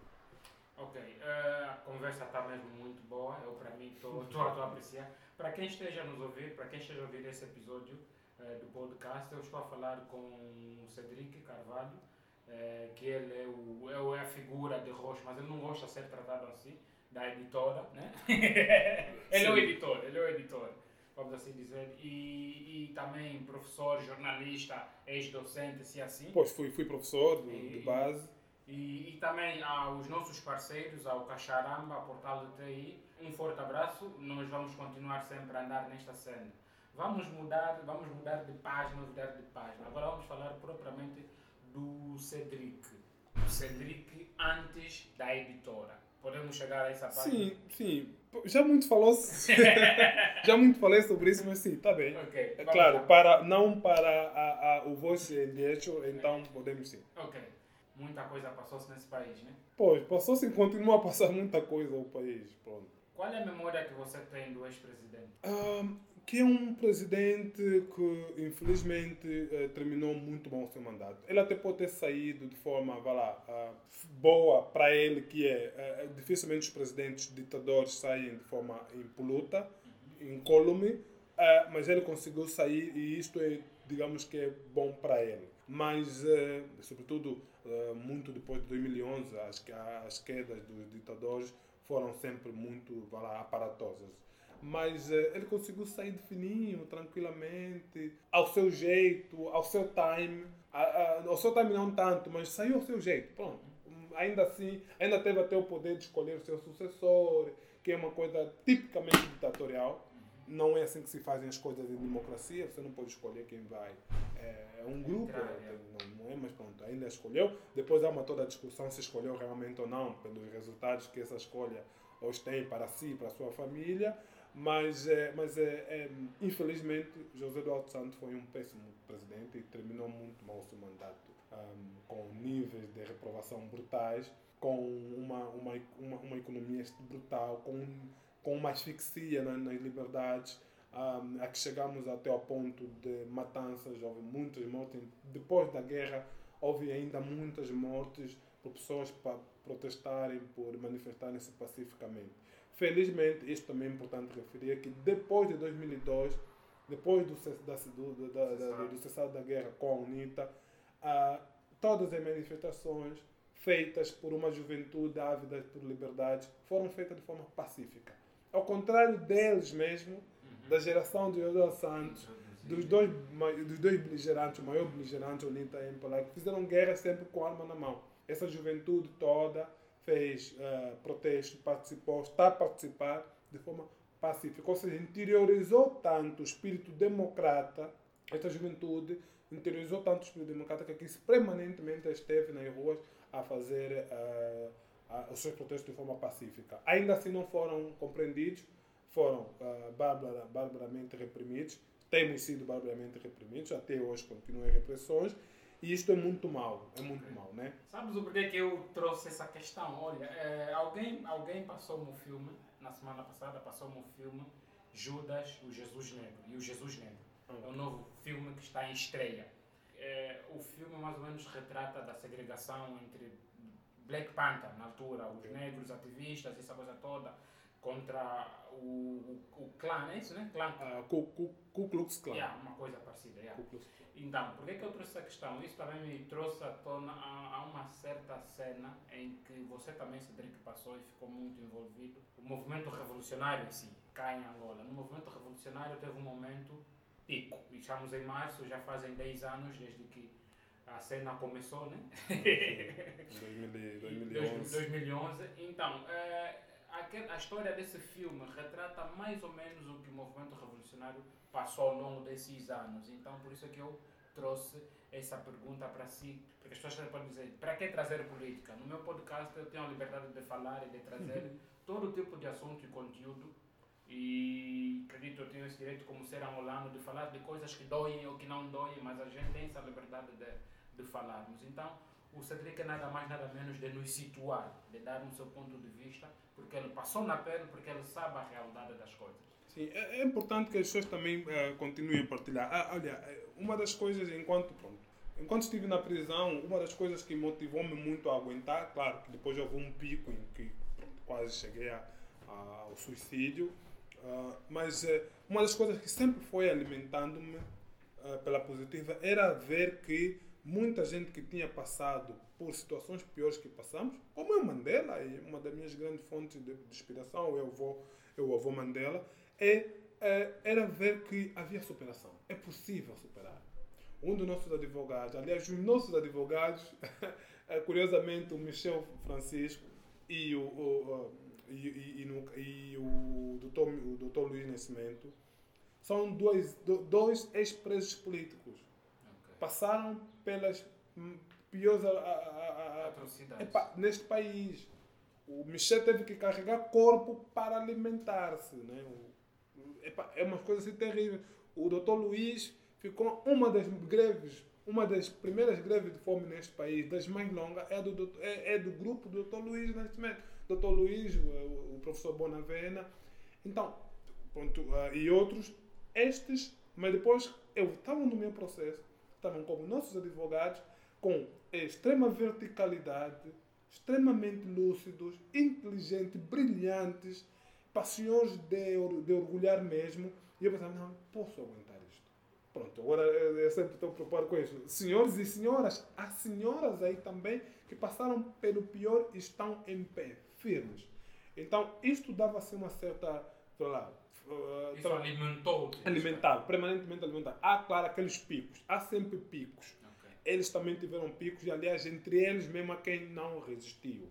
Ok, uh, a conversa está mesmo muito boa, eu para mim estou a apreciar. Para quem esteja a nos ouvir, para quem esteja a ouvir esse episódio uh, do podcast, eu estou a falar com o Cedric Carvalho, é, que ele é, o, é a figura de Rocha, mas ele não gosta de ser tratado assim, da editora, né? ele é o editor, ele é o editor, vamos assim dizer, e, e também professor, jornalista, ex-docente, se assim. Pois, fui, fui professor de, de base. E, e, também aos nossos parceiros, ao Cacharamba, ao Portal do TI, um forte abraço. Nós vamos continuar sempre a andar nesta cena. Vamos mudar, vamos mudar de página, mudar de página. Agora vamos falar propriamente do Cedric. O Cedric antes da editora. Podemos chegar a essa parte? Sim, sim. Já muito falou já muito falei sobre isso, mas sim, está bem. Okay, é claro, para, não para a, a, o vosso direito, então podemos sim. Ok. Muita coisa passou-se nesse país, né? Pois, passou-se e continua a passar muita coisa ao país. Pronto. Qual é a memória que você tem do ex-presidente? Um, que é um presidente que infelizmente eh, terminou muito mal o seu mandato. Ele até pode ter saído de forma, vá lá, uh, boa para ele, que é uh, dificilmente os presidentes ditadores saem de forma impoluta, incólume, uh, mas ele conseguiu sair e isto é, digamos que é bom para ele. Mas, sobretudo, muito depois de 2011, as, as quedas dos ditadores foram sempre muito, vá lá, aparatosas mas uh, ele conseguiu sair de fininho, tranquilamente, ao seu jeito, ao seu time. A, a, ao seu time não tanto, mas saiu ao seu jeito. Pronto. Ainda assim, ainda teve até o poder de escolher o seu sucessor, que é uma coisa tipicamente ditatorial. Não é assim que se fazem as coisas em democracia, você não pode escolher quem vai. É um grupo, não, não é, mas pronto, ainda escolheu. Depois há uma toda a discussão se escolheu realmente ou não, pelos resultados que essa escolha hoje tem para si, para a sua família. Mas, é, mas é, é, infelizmente, José Eduardo Santos foi um péssimo presidente e terminou muito mal o seu mandato, um, com níveis de reprovação brutais, com uma, uma, uma, uma economia brutal, com, com uma asfixia na, nas liberdades, um, a que chegamos até ao ponto de matanças, houve muitas mortes. Depois da guerra, houve ainda muitas mortes por pessoas para protestarem, por manifestarem-se pacificamente. Felizmente, isto também é importante referir, que depois de 2002, depois do, da, do, da, da, do cessado da guerra com a UNITA, ah, todas as manifestações feitas por uma juventude ávida por liberdade foram feitas de forma pacífica. Ao contrário deles mesmo, uhum. da geração de José Santos, dos dois, dos dois beligerantes, o maior beligerante, UNITA e MPLA, que fizeram guerra sempre com arma na mão. Essa juventude toda fez uh, protesto, participou, está a participar de forma pacífica. Ou seja, interiorizou tanto o espírito democrata, esta juventude interiorizou tanto o espírito democrata que aqui permanentemente esteve nas ruas a fazer uh, os seus protestos de forma pacífica. Ainda assim não foram compreendidos, foram uh, barbara, barbaramente reprimidos, temos sido barbaramente reprimidos, até hoje continuam as repressões, e isto é muito mal, é muito okay. mal, né? Sabes o porquê que eu trouxe essa questão? Olha, é, alguém, alguém passou um filme, na semana passada, passou um filme, Judas, o Jesus Negro, e o Jesus Negro. É um novo filme que está em estreia. É, o filme mais ou menos retrata da segregação entre Black Panther, na altura, os negros ativistas, essa coisa toda, contra o, o, o clã, é isso, né? Clã. Uh, Ku, Ku, Ku Klux Klan. Yeah, uma coisa parecida. Yeah. Então, por que, que eu trouxe essa questão? Isso também me trouxe à tona a, a, uma certa cena em que você também, Cedric, passou e ficou muito envolvido. O movimento revolucionário em si, cá em Angola. No movimento revolucionário teve um momento pico. E estamos em março, já fazem 10 anos desde que a cena começou, né? 2011. 2011. Então, é, a, a história desse filme retrata mais ou menos o que o movimento revolucionário passou ao longo desses anos. Então, por isso é que eu trouxe essa pergunta para si, porque as pessoas podem dizer, para que trazer política? No meu podcast eu tenho a liberdade de falar e de trazer uhum. todo tipo de assunto e conteúdo e acredito que eu tenho esse direito como ser angolano de falar de coisas que doem ou que não doem, mas a gente tem essa liberdade de, de falarmos. Então, o Cedric é nada mais, nada menos de nos situar, de dar um seu ponto de vista, porque ele passou na pele, porque ele sabe a realidade das coisas. Sim, é, é importante que as pessoas também uh, continuem a partilhar. Ah, olha, eh, uma das coisas, enquanto, pronto, enquanto estive na prisão, uma das coisas que motivou-me muito a aguentar, claro que depois houve um pico em que quase cheguei a, a, ao suicídio, uh, mas uh, uma das coisas que sempre foi alimentando-me pela positiva era ver que muita gente que tinha passado por situações piores que passamos, como é Mandela, e uma das minhas grandes fontes de, inspiração, eu avô, eu avô Mandela, é, é, era ver que havia superação. É possível superar. Um dos nossos advogados, aliás, os nossos advogados, é, curiosamente, o Michel Francisco e o, o, e, e, e, e o, doutor, o doutor Luiz Nascimento, são dois, dois ex-presos políticos. Okay. Passaram pelas piores atrocidades neste país. O Michel teve que carregar corpo para alimentar-se. Né? é uma coisa assim terrível. O doutor Luiz ficou uma das greves, uma das primeiras greves de fome neste país, das mais longas, é do, doutor, é, é do grupo do doutor Luiz Nascimento. Doutor Luiz, o, o professor Bonavena. Então, pronto, uh, e outros, estes, mas depois eu estavam no meu processo, estavam como nossos advogados, com extrema verticalidade, extremamente lúcidos, inteligentes, brilhantes, paixões de, de orgulhar mesmo. E eu pensava, não, posso aguentar isto. Pronto, agora eu sempre estou preocupado com isso. Senhores e senhoras, há senhoras aí também que passaram pelo pior e estão em pé, firmes. Então, isto dava assim uma certa. Sei lá, uh, Isso alimentou. Alimentado, permanentemente alimentado. Há, claro, aqueles picos. Há sempre picos. Okay. Eles também tiveram picos, e aliás, entre eles mesmo, a quem não resistiu.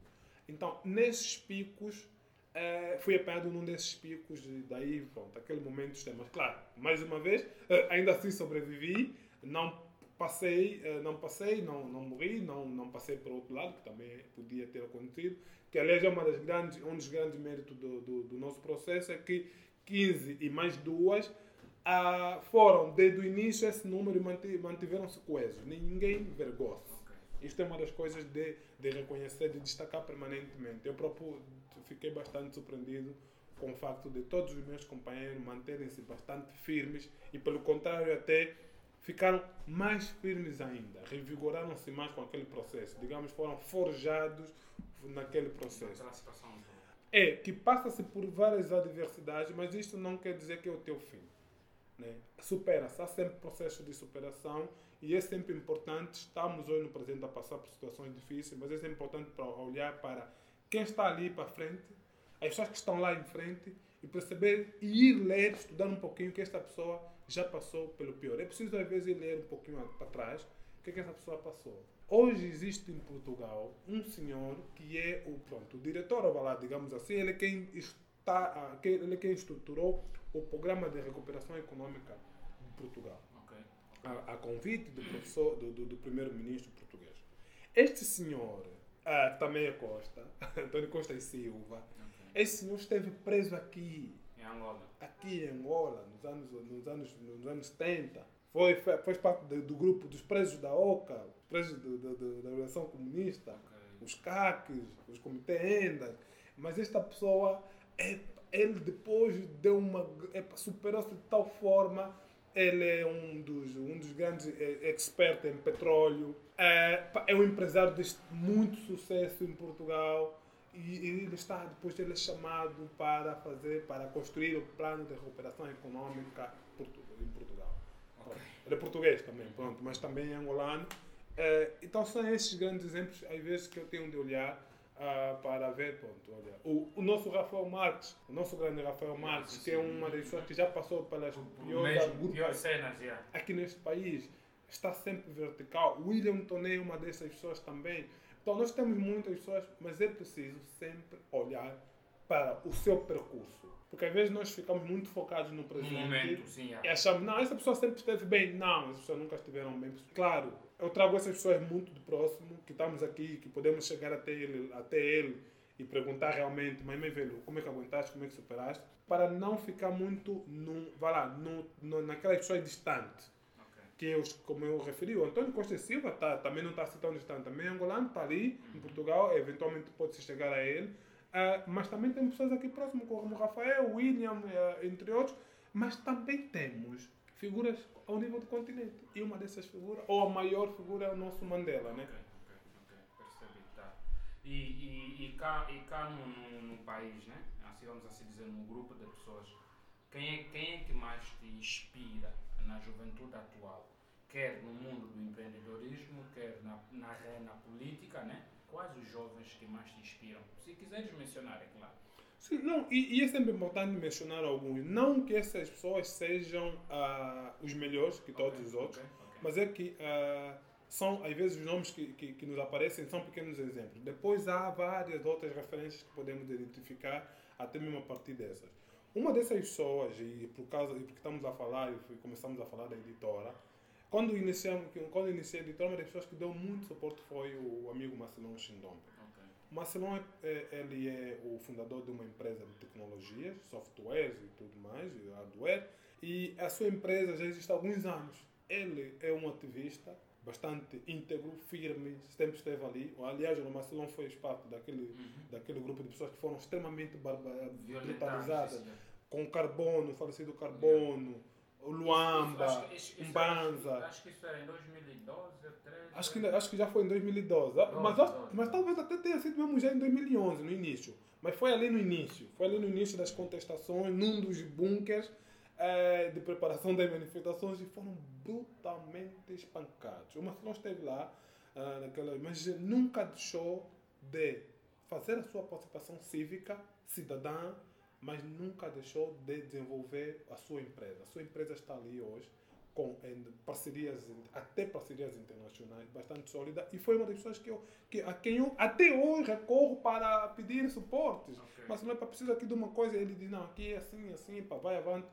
Então, nesses picos, Uh, fui apanhado num desses picos, e daí, pronto, aquele momento dos temas. Claro, mais uma vez, uh, ainda assim sobrevivi, não passei, uh, não passei, não, não morri, não, não passei para o outro lado, que também podia ter acontecido, que aliás é uma das grandes, um dos grandes méritos do, do, do nosso processo, é que 15 e mais duas foram, desde o início, esse número mantiveram-se coesos, ninguém vergou-se. Isto é uma das coisas de, de reconhecer, de destacar permanentemente. Eu próprio fiquei bastante surpreendido com o facto de todos os meus companheiros manterem-se bastante firmes e, pelo contrário, até ficaram mais firmes ainda, revigoraram-se mais com aquele processo, digamos, foram forjados naquele processo. É que passa-se por várias adversidades, mas isto não quer dizer que é o teu fim. Né? Supera-se, há sempre processo de superação e é sempre importante. Estamos hoje no presente a passar por situações difíceis, mas é sempre importante para olhar para quem está ali para frente, as pessoas que estão lá em frente e perceber e ir ler, estudar um pouquinho que esta pessoa já passou pelo pior. É preciso às vezes ler um pouquinho para trás o que, é que essa pessoa passou. Hoje existe em Portugal um senhor que é o pronto, o diretor lá, digamos assim, ele é quem está, ele é quem estruturou o programa de recuperação econômica de Portugal. Ok. A, a convite do professor, do, do, do primeiro-ministro português. Este senhor, ah, também é Costa, Antônio Costa e Silva, Ok. esse senhor esteve preso aqui Em Angola. aqui em Angola, nos anos, nos anos, nos anos 70. Foi, fez parte do, do grupo dos presos da OCA, os presos do- do- da Revolução Comunista, Ok. os CACs, os Comitê Endas. Mas esta pessoa, é, ele depois deu uma. É, Superou-se de tal forma. Ele é um dos, um dos grandes é, expertos em petróleo. É, é um empresário de muito sucesso em Portugal. E, ele está, depois ele é chamado para fazer, para construir o plano de recuperação econômica em Portugal. Ok. Ele é português também, pronto, mas também é angolano. Eh, então são esses grandes exemplos, às vezes, que eu tenho de olhar ah, para ver, pronto, olha. O, o nosso Rafael Marques, o nosso grande Rafael Marques, que é uma das pessoas que já passou pelas piores Mesmo, agrupas pior cenas, aqui neste país, está sempre vertical. William Toney é uma dessas pessoas também. Então nós temos muitas pessoas, mas é preciso sempre olhar para o seu percurso. Porque às vezes nós ficamos muito focados no No presente. momento, sim. E Yeah. achamos, não, essa pessoa sempre esteve bem. Não, essas pessoas nunca estiveram bem. Claro, eu trago essas pessoas muito de próximo, que estamos aqui, que podemos chegar até ele, até ele e perguntar realmente, mas meu velho, como é que aguentaste, como é que superaste? Para não ficar muito, num, vai lá, no, no, naquelas pessoas distantes. Que eu, como eu referi, o Antônio Costa Silva tá, também não está assim tão distante. Também é angolano, está ali, em Portugal, eventualmente pode-se chegar a ele. Ah, mas também temos pessoas aqui próximas, como o Rafael, William, ah, entre outros. Mas também temos figuras ao nível do continente. E uma dessas figuras, ou a maior figura, é o nosso Mandela, né? Tá. E, e, e cá, e cá no, no, no país, né? Assim vamos assim dizer, num grupo de pessoas, quem é, quem é que mais te inspira na juventude atual? Quer no mundo do empreendedorismo, quer na, na, política, né? Quais os jovens que mais te inspiram? Se quiseres mencionar, é claro. Sim, não, e, e é sempre importante mencionar alguns. Não que essas pessoas sejam ah, os melhores que todos Ok, os outros, ok, ok. mas é que ah, são, às vezes, os nomes que, que, que nos aparecem são pequenos exemplos. Depois há várias outras referências que podemos identificar, até mesmo a partir dessas. Uma dessas pessoas, e por causa, e porque estamos a falar, e começamos a falar da editora, quando iniciamos, quando iniciei a editora, uma das pessoas que deu muito suporte foi o amigo Marcelão Xindombe. Ok. Marcelão é, é- ele é o fundador de uma empresa de tecnologias, softwares e tudo mais, e hardware, e a sua empresa já existe há alguns anos. Ele é um ativista bastante íntegro, firme, sempre esteve ali. Aliás, o Marcelão fez parte daquele, Uhum. daquele grupo de pessoas que foram extremamente brutalizadas, com carbono, falecido carbono, o Luamba, Acho isso- Umbanza. Acho que isso era em 2012, 2013. Acho que, acho que já foi em 2012. Ah, Mas, acho- 12. mas talvez até tenha sido mesmo já em 2011, no início. Mas foi ali no início. Foi ali no início das contestações, num dos bunkers eh, de preparação das manifestações e foram brutalmente espancados. O Marcelão esteve lá, ah, naquela, mas nunca deixou de fazer a sua participação cívica, cidadã, mas nunca deixou de desenvolver a sua empresa. A sua empresa está ali hoje com parcerias, até parcerias internacionais bastante sólidas e foi uma das pessoas que eu, que, a quem eu até hoje recorro para pedir suportes. Ok. Mas não é para preciso aqui de uma coisa, ele diz, não, aqui é assim, assim, pá, vai avante.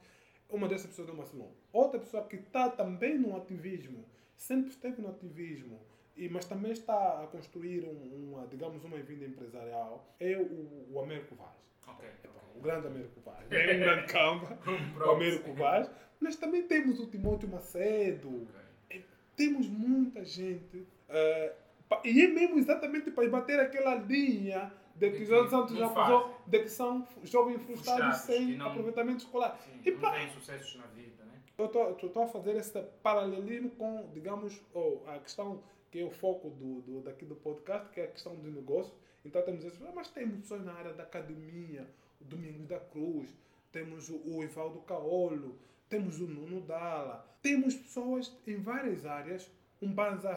Uma dessas pessoas do Marcelão. Outra pessoa que está também no ativismo, sempre esteve no ativismo, e, mas também está a construir um, uma, digamos, uma vida empresarial, é o, o Américo Vaz. Ok, Epá, ok. O grande Américo Vaz. É um grande camba, o Américo Vaz. Mas também temos o Timóteo Macedo, Ok. temos muita gente. pa- e é mesmo exatamente para bater aquela linha de que que Santos já falou, de que são jovens frustrados Frustrados, sem não- aproveitamento escolar. Sim, E não tem sucessos na vida, né? Eu estou a fazer esse paralelismo com, digamos, oh, a questão que é o foco do, do, daqui do podcast, que é a questão do negócio. Então temos esses, mas temos pessoas na área da academia, o Domingos da Cruz, temos o, o Evaldo Caolo, temos o Nuno Dalla, temos pessoas em várias áreas, um Banza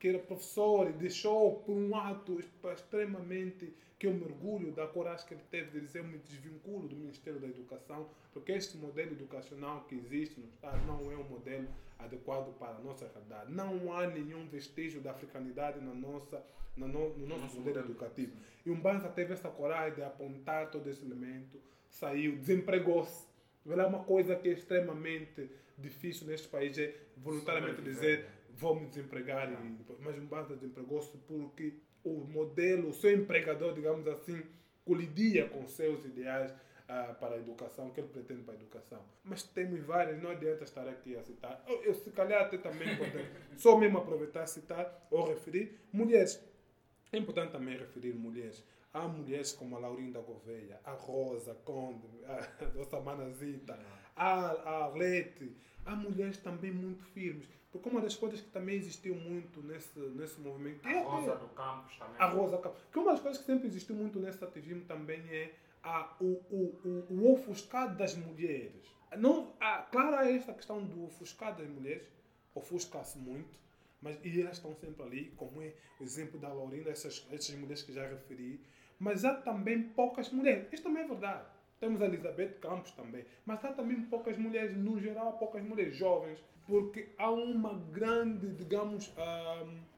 que era professor e deixou por um ato extremamente que eu mergulho da coragem que ele teve de dizer eu me desvinculo do Ministério da Educação, porque este modelo educacional que existe no Estado não é um modelo adequado para a nossa realidade. Não há nenhum vestígio da africanidade na nossa, no, no nosso modelo educativo. E um Banza teve essa coragem de apontar todo esse elemento, saiu, desempregou-se. É uma coisa que é extremamente difícil neste país, é voluntariamente dizer vou me desempregar, e, mas um Banza desempregou-se porque o modelo, o seu empregador, digamos assim, colidia com seus ideais uh, para a educação, que ele pretende para a educação. Mas temos várias, não adianta estar aqui a citar. Eu, eu se calhar até também poder, só mesmo aproveitar citar ou referir mulheres. É importante também referir mulheres. Há mulheres como a Laurinda Gouveia, a Rosa Conde, a nossa Manazita, a, a Arlete. Há mulheres também muito firmes porque uma das coisas que também existiu muito nesse, nesse movimento. A Rosa do Campos também. A Rosa Campos. Que uma das coisas que sempre existiu muito nesse ativismo também é a, o, o, o, o ofuscado das mulheres. Não, a, claro, é esta questão do ofuscado das mulheres, ofusca-se muito, mas e elas estão sempre ali, como é o exemplo da Laurinda, essas, essas mulheres que já referi. Mas há também poucas mulheres. Isto também é verdade. Temos a Elizabeth Campos também. Mas há também poucas mulheres, no geral, poucas mulheres jovens porque há uma grande, digamos,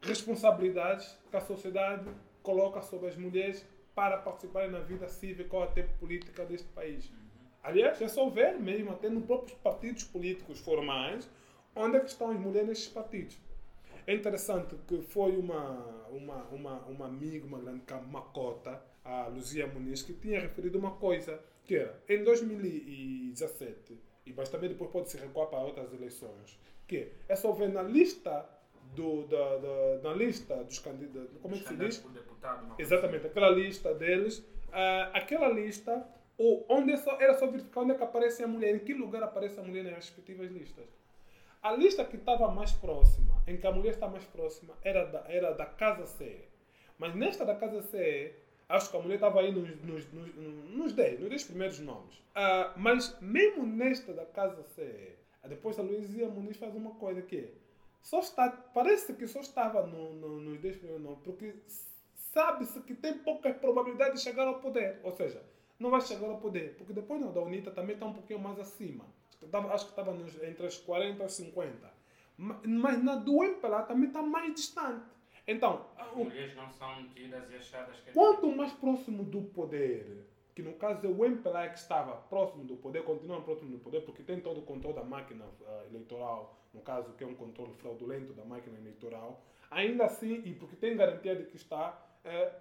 responsabilidade que a sociedade coloca sobre as mulheres para participarem na vida cívica ou até política deste país. Aliás, é só ver mesmo até nos próprios partidos políticos formais onde é que estão as mulheres nesses partidos. É interessante que foi uma, uma, uma, uma amiga, uma grande macota, a Luzia Muniz, que tinha referido uma coisa, que era, em 2017, e mas também depois pode se recuar para outras eleições, que é só ver na lista do, da, da, na lista dos candidatos, como é que se diz? Exatamente, aquela lista deles, uh, aquela lista, ou onde é só, era só verificar onde é que aparece a mulher, em que lugar aparece a mulher nas respectivas listas. A lista que estava mais próxima, em que a mulher está mais próxima, era da, era da Casa C. Mas nesta da Casa C, Acho que a mulher estava aí nos, nos, nos, nos 10, nos 10 primeiros nomes. Uh, mas mesmo nesta da Casa C, depois a Luizia Muniz faz uma coisa que é, só está, parece que só estava no, no, nos 10 primeiros nomes, porque sabe-se que tem pouca probabilidade de chegar ao poder. Ou seja, não vai chegar ao poder, porque depois não, da UNITA também está um pouquinho mais acima. Acho que estava entre as 40 e 50. Mas na do MPLA também está mais distante. Então, as mulheres não são e achadas que. Quanto mais próximo do poder, que no caso é o MPLA que estava próximo do poder, continua próximo do poder, porque tem todo o controle da máquina uh, eleitoral, no caso que é um controle fraudulento da máquina eleitoral, ainda assim, e porque tem garantia de que está, é,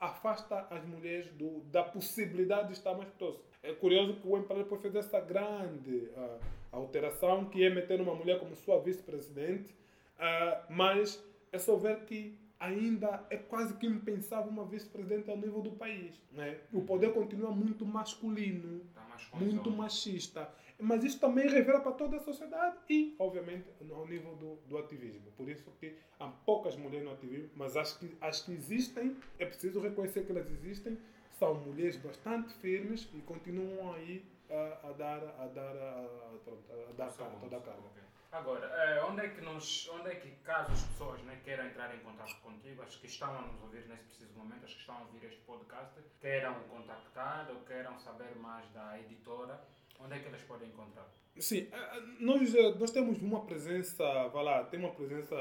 afasta as mulheres do, da possibilidade de estar mais próximo. É curioso que o MPLA depois fez essa grande uh, alteração, que é meter uma mulher como sua vice-presidente, uh, mas é só ver que ainda é quase que impensável uma vice-presidente ao nível do país. Né? O poder continua muito masculino, tá muito machista. Mas isso também revela para toda a sociedade e, obviamente, ao nível do, do ativismo. Por isso que há poucas mulheres no ativismo, mas as que, as que existem, é preciso reconhecer que elas existem, são mulheres bastante firmes e continuam aí a, a dar, a dar, a, a, a dar cara, toda a carga. Agora, eh, onde é que nos, onde é que caso as pessoas né, queiram entrar em contato contigo, as que estão a nos ouvir nesse preciso momento, as que estão a ouvir este podcast, queiram contactar ou queiram saber mais da editora, onde é que elas podem encontrar? Sim, eh, nós, nós temos uma presença, vai lá, tem uma presença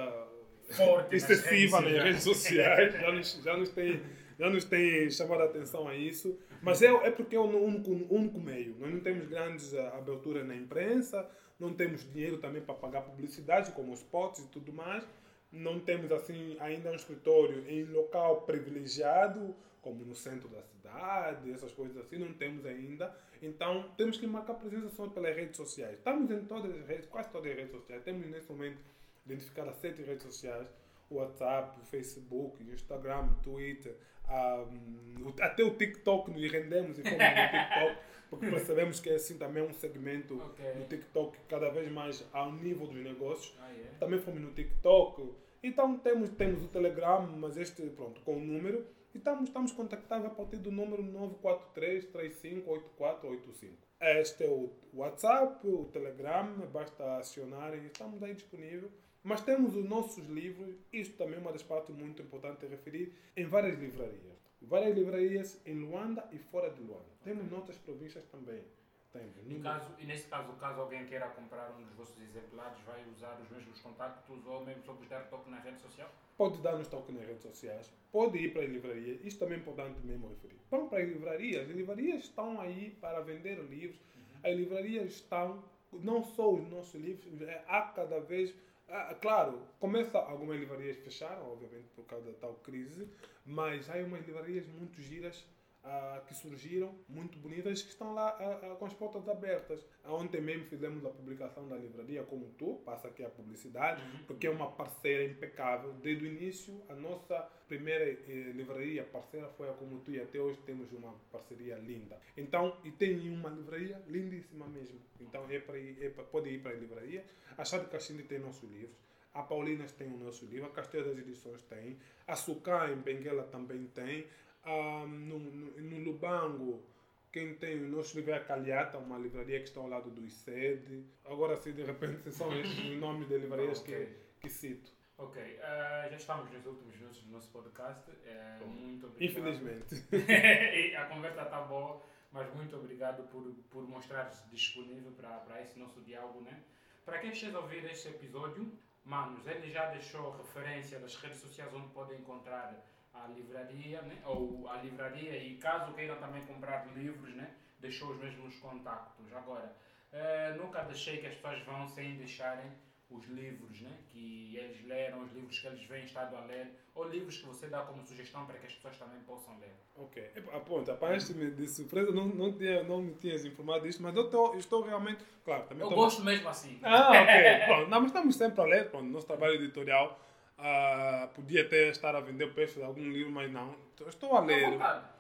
forte excessiva nas redes sociais, já nos, já nos tem já nos tem chamado a atenção a isso, mas é, é porque é o único, único meio. Nós não temos grandes eh, aberturas na imprensa, não temos dinheiro também para pagar publicidade, como os spots e tudo mais. Não temos assim ainda um escritório em local privilegiado, como no centro da cidade, essas coisas assim, não temos ainda. Então temos que marcar presença só pelas redes sociais. Estamos em todas as redes, quase todas as redes sociais. Temos nesse momento identificado sete redes sociais WhatsApp, Facebook, Instagram, Twitter, um, até o TikTok nos rendemos e fomos no TikTok, porque percebemos que é assim também um segmento Ok. no TikTok cada vez mais ao nível dos negócios. Ah, é? Também fomos no TikTok. Então temos, temos o Telegram, mas este, pronto, com o número. E estamos, estamos contactáveis a partir do número 943 35 8485. Este é o WhatsApp, o Telegram, basta acionar e estamos aí disponíveis. Mas temos os nossos livros, isto também é uma das partes muito importantes a referir, em várias livrarias. Várias livrarias em Luanda e fora de Luanda. Temos noutras províncias também. Temos. E, caso, e nesse caso, caso alguém queira comprar um dos vossos exemplares, vai usar os mesmos contactos ou mesmo só vos dar toque na rede social? Pode dar nos toques nas redes sociais, pode ir para as livrarias, isto também é importante mesmo referir. Vão para as livrarias, as livrarias estão aí para vender livros, as livrarias estão, não só os nossos livros, é, há cada vez, ah, claro, começa algumas livrarias fecharam, obviamente por causa da tal crise, mas há umas livrarias muito giras ah, que surgiram, muito bonitas, que estão lá ah, ah, com as portas abertas. Ontem mesmo fizemos a publicação da livraria Como Tu, passa aqui a publicidade, porque é uma parceira impecável. Desde o início, a nossa primeira eh, livraria parceira foi a Como Tu e até hoje temos uma parceria linda. Então, e tem uma livraria lindíssima mesmo. Então, é para ir, é pode ir para a livraria. A Chá de Caxinde tem nossos livros. A Paulinas tem o nosso livro, a Castelo das Edições tem, a Sucá em Benguela também tem, ah, no, no, no Lubango, quem tem o nosso livro é a Calhata, uma livraria que está ao lado do ICED. Agora, se de repente são estes os nomes de livrarias Ok. que, que cito. Ok, eh, já estamos nos últimos minutos do nosso podcast. Bom, muito obrigado. Infelizmente. A conversa está boa, mas muito obrigado por, por mostrar-se disponível para, para esse nosso diálogo, né? Para quem esteja a ouvir este episódio, manos, ele já deixou referência das redes sociais onde podem encontrar a livraria, né? Ou a livraria e caso queiram também comprar livros, né? Deixou os mesmos contactos. Agora, eh, nunca deixei que as pessoas vão sem deixarem os livros, né? Que eles leram, os livros que eles vêm estado a ler, ou livros que você dá como sugestão para que as pessoas também possam ler. Ok. Epa, Ponto, apanhaste-me de surpresa, não, não, tinha, não me tinhas informado disto, mas eu tô, estou realmente. Claro, também Eu tô- gosto mesmo assim. Ah, ok. Não, mas estamos sempre a ler. Pronto, nosso trabalho editorial ah, podia até estar a vender o preço de algum livro, mas não. Estou a ler.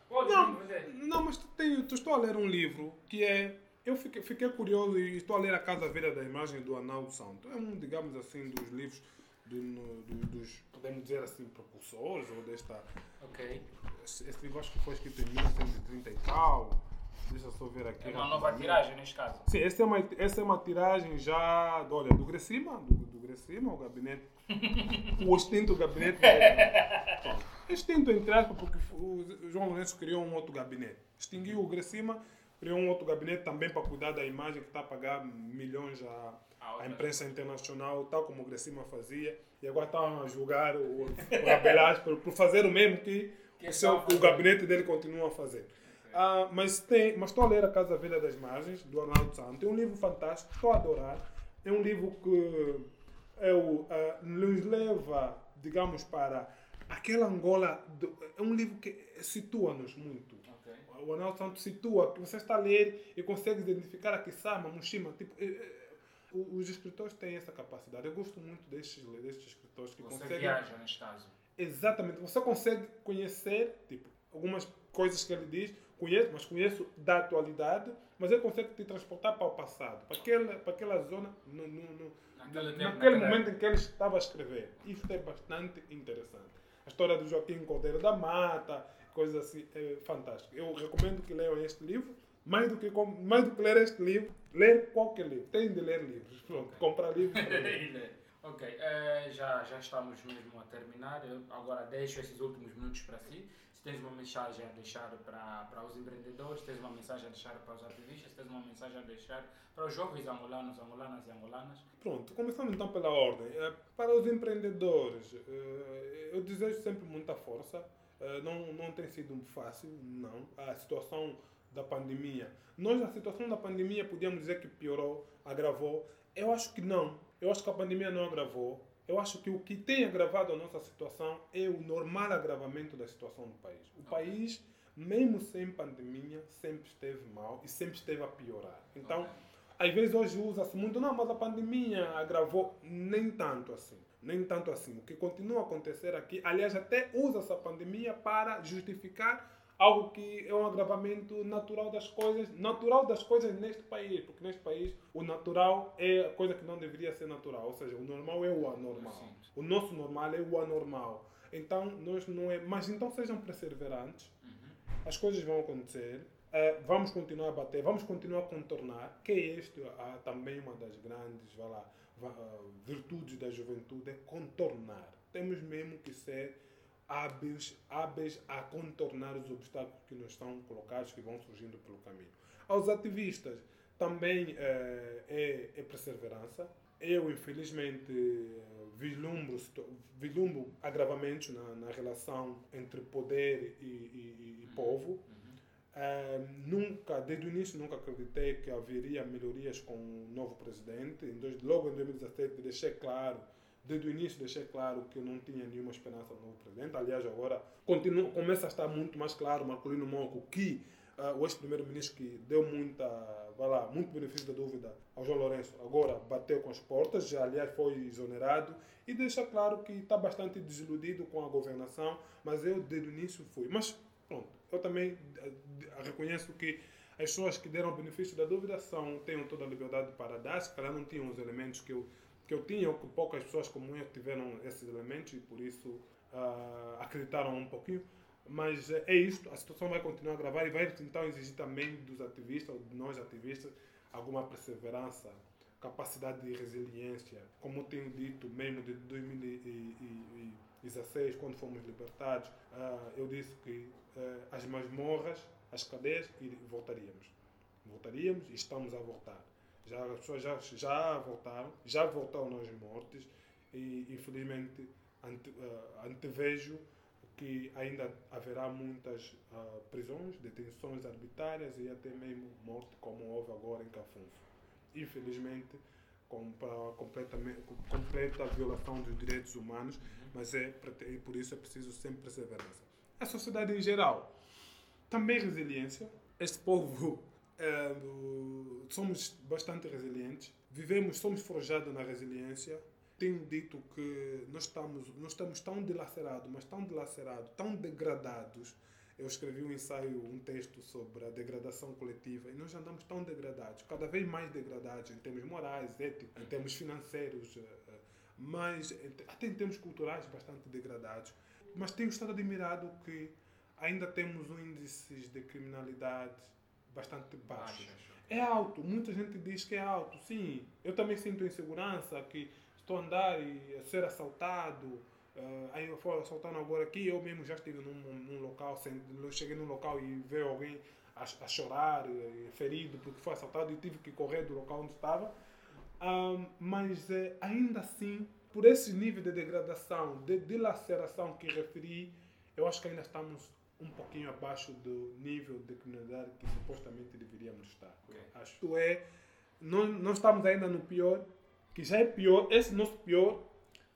Pode Não, vender. não, mas tenho, tu estou a ler um livro que é. Eu fiquei, fiquei curioso e estou a ler A Casa Velha da Imagem do Arnaldo Santo. É um, digamos assim, dos livros do, do- dos, podemos dizer assim, propulsores ou desta. Ok. Esse, esse livro acho que foi escrito em 1930 e tal. Deixa eu só ver aqui. É uma nova tiragem neste caso. Sim, essa é uma, essa é uma tiragem já, do- olha, do Gracima, do, do Gracima, o gabinete, o extinto gabinete. Bom, extinto, entre aspas, porque o João Lourenço criou um outro gabinete. Extinguiu o Gracima, criou um outro gabinete também para cuidar da imagem que está a pagar milhões à, A à imprensa internacional, tal como o Gracima fazia. E agora estão a julgar o, o Abelaz por, por fazer o mesmo que, Que o, seu, o gabinete dele continua a fazer. Ah, mas, tem, mas estou a ler A Casa Velha das Margens, do Arnaldo Santos. É um livro fantástico, estou a adorar. É um livro que é o, ah, nos leva, digamos, para aquela Angola. do- é um livro que situa-nos muito. Ok. O Arnaldo Santos situa, que você está a ler e consegue identificar a Kisama, Mushima. Tipo, é- é- os escritores têm essa capacidade. Eu gosto muito destes, destes escritores que Você conseguem. viaja neste caso. Exatamente. Você consegue conhecer, tipo, algumas coisas que ele diz, conheço, mas conheço da atualidade, mas ele consegue te transportar para o passado, para aquela, para aquela zona, no, no, no- Naquele naquele naquela momento em que ele estava a escrever. Isso é bastante interessante. A história do Joaquim Cordeiro da Mata, coisas assim, é fantástico. Eu recomendo que leiam este livro. Mais do que, mais do que ler este livro, ler qualquer livro. Tem de ler livros. Pronto, comprar livros. ok, eh, já, já estamos mesmo a terminar. Eu agora deixo esses últimos minutos para si. Tens uma mensagem a deixar para, para os empreendedores, tens uma mensagem a deixar para os ativistas, tens uma mensagem a deixar para os jovens angolanos, angolanas e angolanas. Pronto, começando então pela ordem. Eh, Para os empreendedores, eh, eu desejo sempre muita força. Eh, Não, não tem sido fácil, não. A situação da pandemia. Nós, a situação da pandemia, podíamos dizer que piorou, agravou. Eu acho que não. Eu acho que a pandemia não agravou. Eu acho que o que tem agravado a nossa situação é o normal agravamento da situação do país. O país, mesmo sem pandemia, sempre esteve mal e sempre esteve a piorar. Então, Ok. às vezes hoje usa-se muito, não, mas a pandemia agravou nem tanto assim. Nem tanto assim. O que continua a acontecer aqui, aliás, até usa essa pandemia para justificar algo que é um agravamento natural das coisas, natural das coisas neste país, porque neste país o natural é a coisa que não deveria ser natural, ou seja, o normal é o anormal. O nosso normal é o anormal. Então, nós não é, mas então sejam perseverantes. As coisas vão acontecer. Uh, vamos continuar a bater, vamos continuar a contornar, que é este uh, também uma das grandes vai lá, uh, virtudes da juventude, é contornar. Temos mesmo que ser hábeis, hábeis a contornar os obstáculos que nos estão colocados, que vão surgindo pelo caminho. Aos ativistas também é, é, é perseverança. Eu, infelizmente, vislumbro, vislumbro agravamentos na, na relação entre poder e, e, e povo. Uhum. Uh, nunca, desde o início, nunca acreditei que haveria melhorias com o novo presidente. Em dois, logo em 2017, deixei claro desde o início deixei claro que não tinha nenhuma esperança no novo presidente. Aliás, agora começa a estar muito mais claro, Marcolino Monco, que uh, o ex-primeiro-ministro que deu muita, vai lá, muito benefício da dúvida ao João Lourenço, agora bateu com as portas, já aliás foi exonerado e deixa claro que está bastante desiludido com a governação, mas eu desde o início fui. Mas pronto, eu também uh, reconheço que as pessoas que deram benefício da dúvida são, têm toda a liberdade para dar, se calhar não tinham os elementos que eu que eu tinha, ou que poucas pessoas como eu tiveram esses elementos e por isso uh, acreditaram um pouquinho. Mas uh, é isto, a situação vai continuar a gravar e vai então exigir também dos ativistas, ou de nós ativistas, alguma perseverança, capacidade de resiliência. Como tenho dito, mesmo de 2016, quando fomos libertados, uh, eu disse que uh, as masmorras, as cadeias, e voltaríamos. Voltaríamos e estamos a voltar. Já, as pessoas já, já voltaram, já voltaram aos mortes e infelizmente ante, uh, antevejo que ainda haverá muitas uh, prisões, detenções arbitrárias e até mesmo morte, como houve agora em Cafunfo. Infelizmente, com, para completamente, completa violação dos direitos humanos, mas é, e por isso é preciso sempre perseverança. A sociedade em geral, também resiliência. Este povo é, somos bastante resilientes, vivemos, somos forjados na resiliência. Tenho dito que nós estamos, nós estamos tão dilacerados, mas tão dilacerados, tão degradados. Eu escrevi um ensaio, um texto sobre a degradação coletiva e nós andamos tão degradados, cada vez mais degradados em termos morais, éticos, em termos financeiros, eh, eh, mas até em termos culturais bastante degradados. Mas tenho estado admirado que ainda temos índices de criminalidade bastante baixo. É alto, muita gente diz que é alto. Sim, eu também sinto insegurança, que estou a andar e a ser assaltado. Uh, aí eu fui assaltando agora aqui, eu mesmo já estive num, num local, cheguei num local e veio alguém a, a chorar, eh, ferido, porque foi assaltado e tive que correr do local onde estava. Uh, mas uh, ainda assim, por esse nível de degradação, de dilaceração que referi, eu acho que ainda estamos um pouquinho abaixo do nível de criminalidade que supostamente deveríamos estar. Okay. Acho que é, não, não estamos ainda no pior, que já é pior, esse nosso pior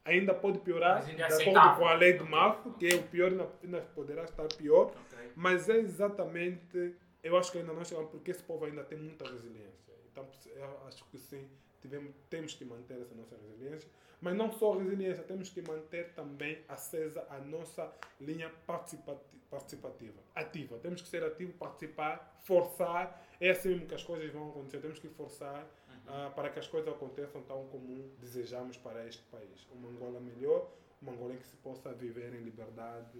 ainda pode piorar de acordo com a lei do MAF, que é o pior ainda, ainda poderá estar pior, okay. mas é exatamente, eu acho que ainda não chegamos, porque esse povo ainda tem muita resiliência. Então, eu acho que sim, tivemos, temos que manter essa nossa resiliência. Mas não só resiliência, temos que manter também acesa a nossa linha participativa, ativa. Temos que ser ativo, participar, forçar. É assim mesmo que as coisas vão acontecer. Temos que forçar uhum. uh, para que as coisas aconteçam tal como desejamos para este país. Uma Angola melhor, uma Angola em que se possa viver em liberdade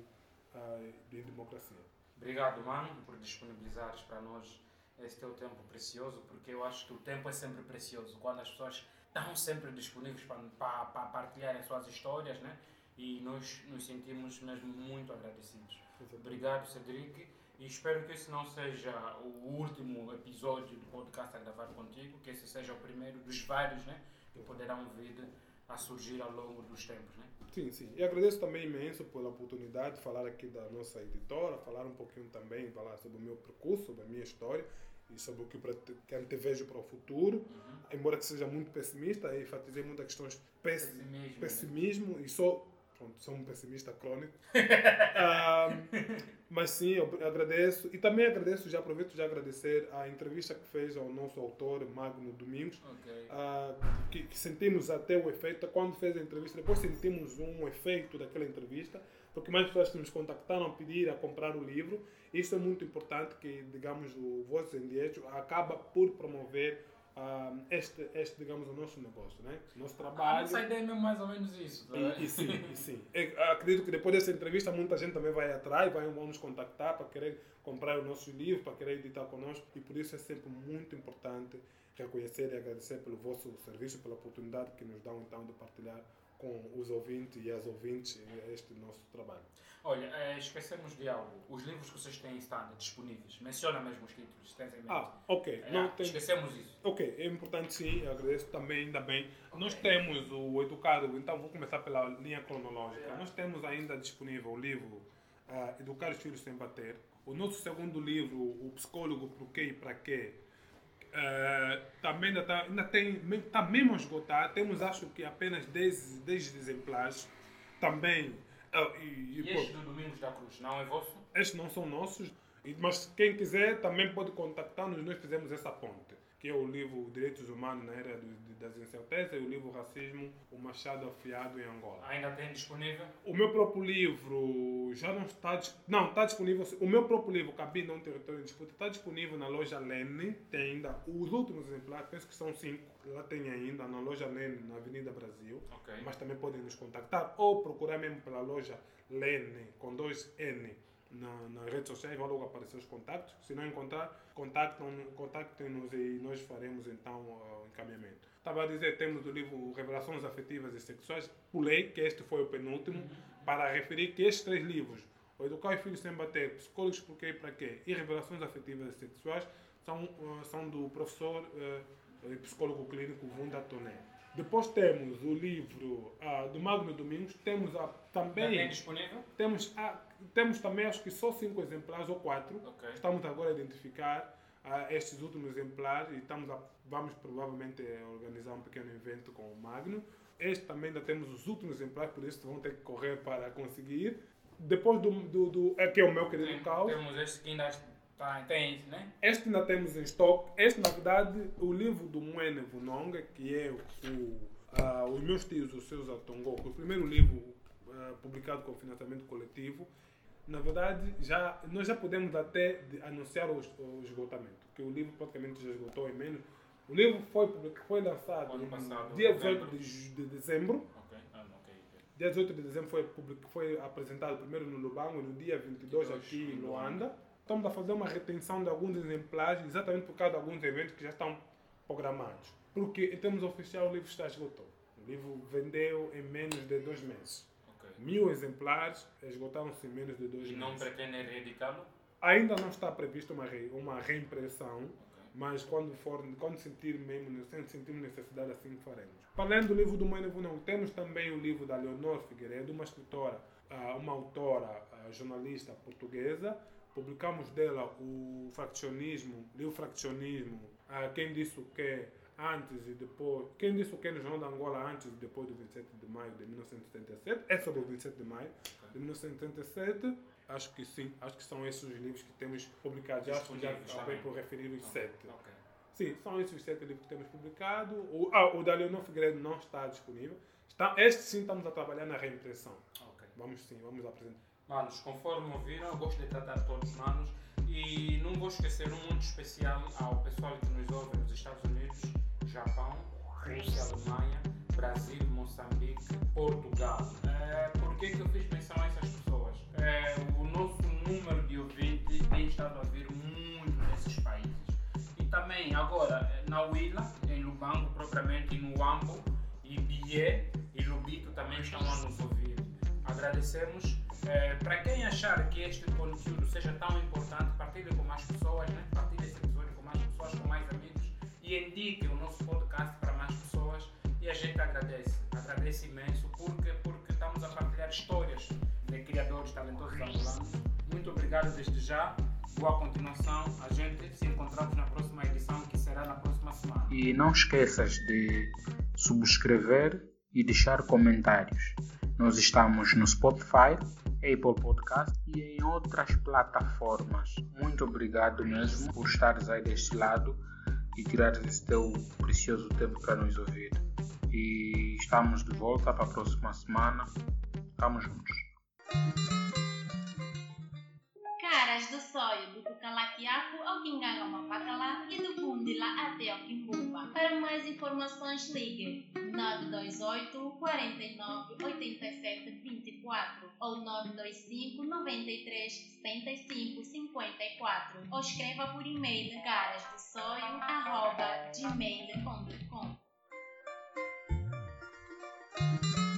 uh, e democracia. Obrigado, mano, por disponibilizares para nós esse teu tempo precioso, porque eu acho que o tempo é sempre precioso. Quando as pessoas estão sempre disponíveis para, para, para partilhar as suas histórias, né? E nós nos sentimos mesmo muito agradecidos. Obrigado, Cedric. E espero que esse não seja o último episódio do podcast a gravar contigo, que esse seja o primeiro dos vários, né? Que poderão vir a surgir ao longo dos tempos, né? Sim, sim. E agradeço também imenso pela oportunidade de falar aqui da nossa editora, falar um pouquinho também, falar sobre o meu percurso, sobre a minha história e sobre o que, que antevejo para o futuro. Uhum. Embora que seja muito pessimista, enfatizei muitas questões de pessimismo, pessimismo e só pronto, sou um pessimista crônico. Mas sim, eu agradeço. E também agradeço, já aproveito de agradecer a entrevista que fez ao nosso autor, Magno Domingos, Ok. ah, que, que sentimos até o efeito, quando fez a entrevista, depois sentimos um efeito daquela entrevista, porque mais pessoas nos contactaram a pedir a comprar o livro. Isso é muito importante que, digamos, o Vozes em Direito acaba por promover ah, este, este, digamos, o nosso negócio, né? Nosso A trabalho. nossa ideia é mesmo mais ou menos isso. tá E, e sim, e sim. Eu acredito que depois dessa entrevista muita gente também vai atrás, vai vão nos contactar para querer comprar o nosso livro, para querer editar conosco e por isso é sempre muito importante reconhecer e agradecer pelo vosso serviço, pela oportunidade que nos dão então de partilhar com os ouvintes e as ouvintes este nosso trabalho. Olha, eh, esquecemos de algo. Os livros que vocês têm estão disponíveis. Menciona mesmo os títulos, tens em mente. Ah, ok. É, Não tem... Esquecemos isso. Ok, é importante sim, agradeço também, ainda bem. Nós temos o Educado, então vou começar pela linha cronológica. Nós temos ainda disponível o livro ah, Educar os Filhos Sem Bater. O nosso segundo livro, O Psicólogo Por Quê e Para Quê, ah, também ainda, tá, ainda tem, está mesmo a esgotar. Temos acho que apenas 10, 10 exemplares. Também. ah, e, e, E pô, este do Domingos da Cruz, não é vosso? estes não são nossos, mas quem quiser também pode contactar-nos. Nós fizemos essa ponte, que é o livro Direitos Humanos na Era das Incertezas e o livro Racismo, o Machado Afiado em Angola. Ainda tem disponível? O meu próprio livro já não está não está disponível. O meu próprio livro, Cabine um Território em Disputa, está disponível na loja Lene. Tem ainda os últimos exemplares, penso que são cinco. Lá tem ainda na loja Lene, na Avenida Brasil. Ok. Mas também podem nos contactar ou procurar mesmo pela loja Lene, com dois N, na, nas redes sociais, vão logo aparecer os contatos. Se não encontrar, contactem-nos e nós faremos então o encaminhamento. Estava a dizer, temos o livro Revelações Afetivas e Sexuais, pulei, que este foi o penúltimo, para referir que estes três livros, O Educar os Filhos Sem Bater, Psicólogos Por Quê e Para Quê, e Revelações Afetivas e Sexuais, são, uh, são do professor uh, e psicólogo clínico Vunda Toné. Depois temos o livro ah, do Magno Domingos, temos a, tem também, disponível? temos, a, temos também acho que só cinco exemplares ou quatro. Ok. Estamos agora a identificar ah, estes últimos exemplares e estamos a, vamos provavelmente organizar um pequeno evento com o Magno. Este também ainda temos os últimos exemplares, por isso vão ter que correr para conseguir. Depois do, do, do aqui é o meu querido Tem- caos. Temos este que ainda tem isso, né? Este ainda temos em estoque. Este, na verdade, o livro do Mwene Vunonga, que é o, ah, Os Meus Tios, os Seus Atongô, que é o primeiro livro ah, publicado com financiamento coletivo, na verdade, já, nós já podemos até anunciar o, o esgotamento, que o livro praticamente já esgotou em menos. O livro foi, foi lançado no passado, dia novembro. 18 de, de dezembro. Ah. Dia 18 de dezembro foi, foi apresentado primeiro no Lubango, no dia 22 22 aqui em Luanda. Estamos a fazer uma retenção de alguns exemplares, exatamente por causa de alguns eventos que já estão programados. Porque, em termos oficiais, o livro está esgotado. O livro vendeu em menos de dois meses. Ok. Mil exemplares esgotaram-se em menos de dois E não meses. pretendem reeditá-lo? Ainda não está previsto uma, re, uma reimpressão, Ok. mas quando, for, quando sentir mesmo, se sentirmos necessidade, assim faremos. Para além do livro do Mãe não temos também o livro da Leonor Figueiredo, uma escritora, ah, uma autora, ah, jornalista portuguesa. Publicamos dela o Fraccionismo, li o Fraccionismo, ah, quem disse o que antes e depois, quem disse o que no Jornal da Angola antes e depois do 27 de maio de 1977, é sobre o 27 de maio de 1977, acho que sim, acho que são esses os livros que temos publicados, já, acho que já acabei por referir os sete. Ok. Sim, são esses os sete livros que temos publicado. O, ah, o da Leonor Figueiredo não está disponível. Está, este sim estamos a trabalhar na reimpressão. Vamos sim, vamos apresentar. Manos, conforme ouviram, eu gosto de tratar todos manos e não vou esquecer um muito especial ao pessoal que nos ouve nos Estados Unidos, Japão, Rússia, Alemanha, Brasil, Moçambique, Portugal. É, por que, que eu fiz menção a essas pessoas? É, o nosso número de ouvintes tem estado a vir muito nesses países. E também agora eh, na Huila, em Lubango propriamente, no Ambo, e Bié e Lubito também estão a nos ouvir. Agradecemos. Eh, para quem achar que este conteúdo seja tão importante, partilhe com mais pessoas, né? partilhe esse episódio com mais pessoas, com mais amigos e indique o nosso podcast para mais pessoas. E a gente agradece, agradece imenso porque, porque estamos a partilhar histórias de criadores talentosos angolanos. Muito obrigado desde já. Boa continuação. A gente se encontramos na próxima edição, que será na próxima semana. E não esqueças de subscrever e deixar comentários. Nós estamos no Spotify, Apple Podcast e em outras plataformas. Muito obrigado mesmo por estares aí deste lado e tirares esse teu precioso tempo para nos ouvir. E estamos de volta para a próxima semana. Estamos juntos. Caras do sonho do Cucalaquiaco ao Quinganga Pacalá e do Bundila até ao Quimbumba. Para mais informações ligue 928 49 87 24 ou 925 93 75 54 ou escreva por e-mail carasdossoio.gmail.com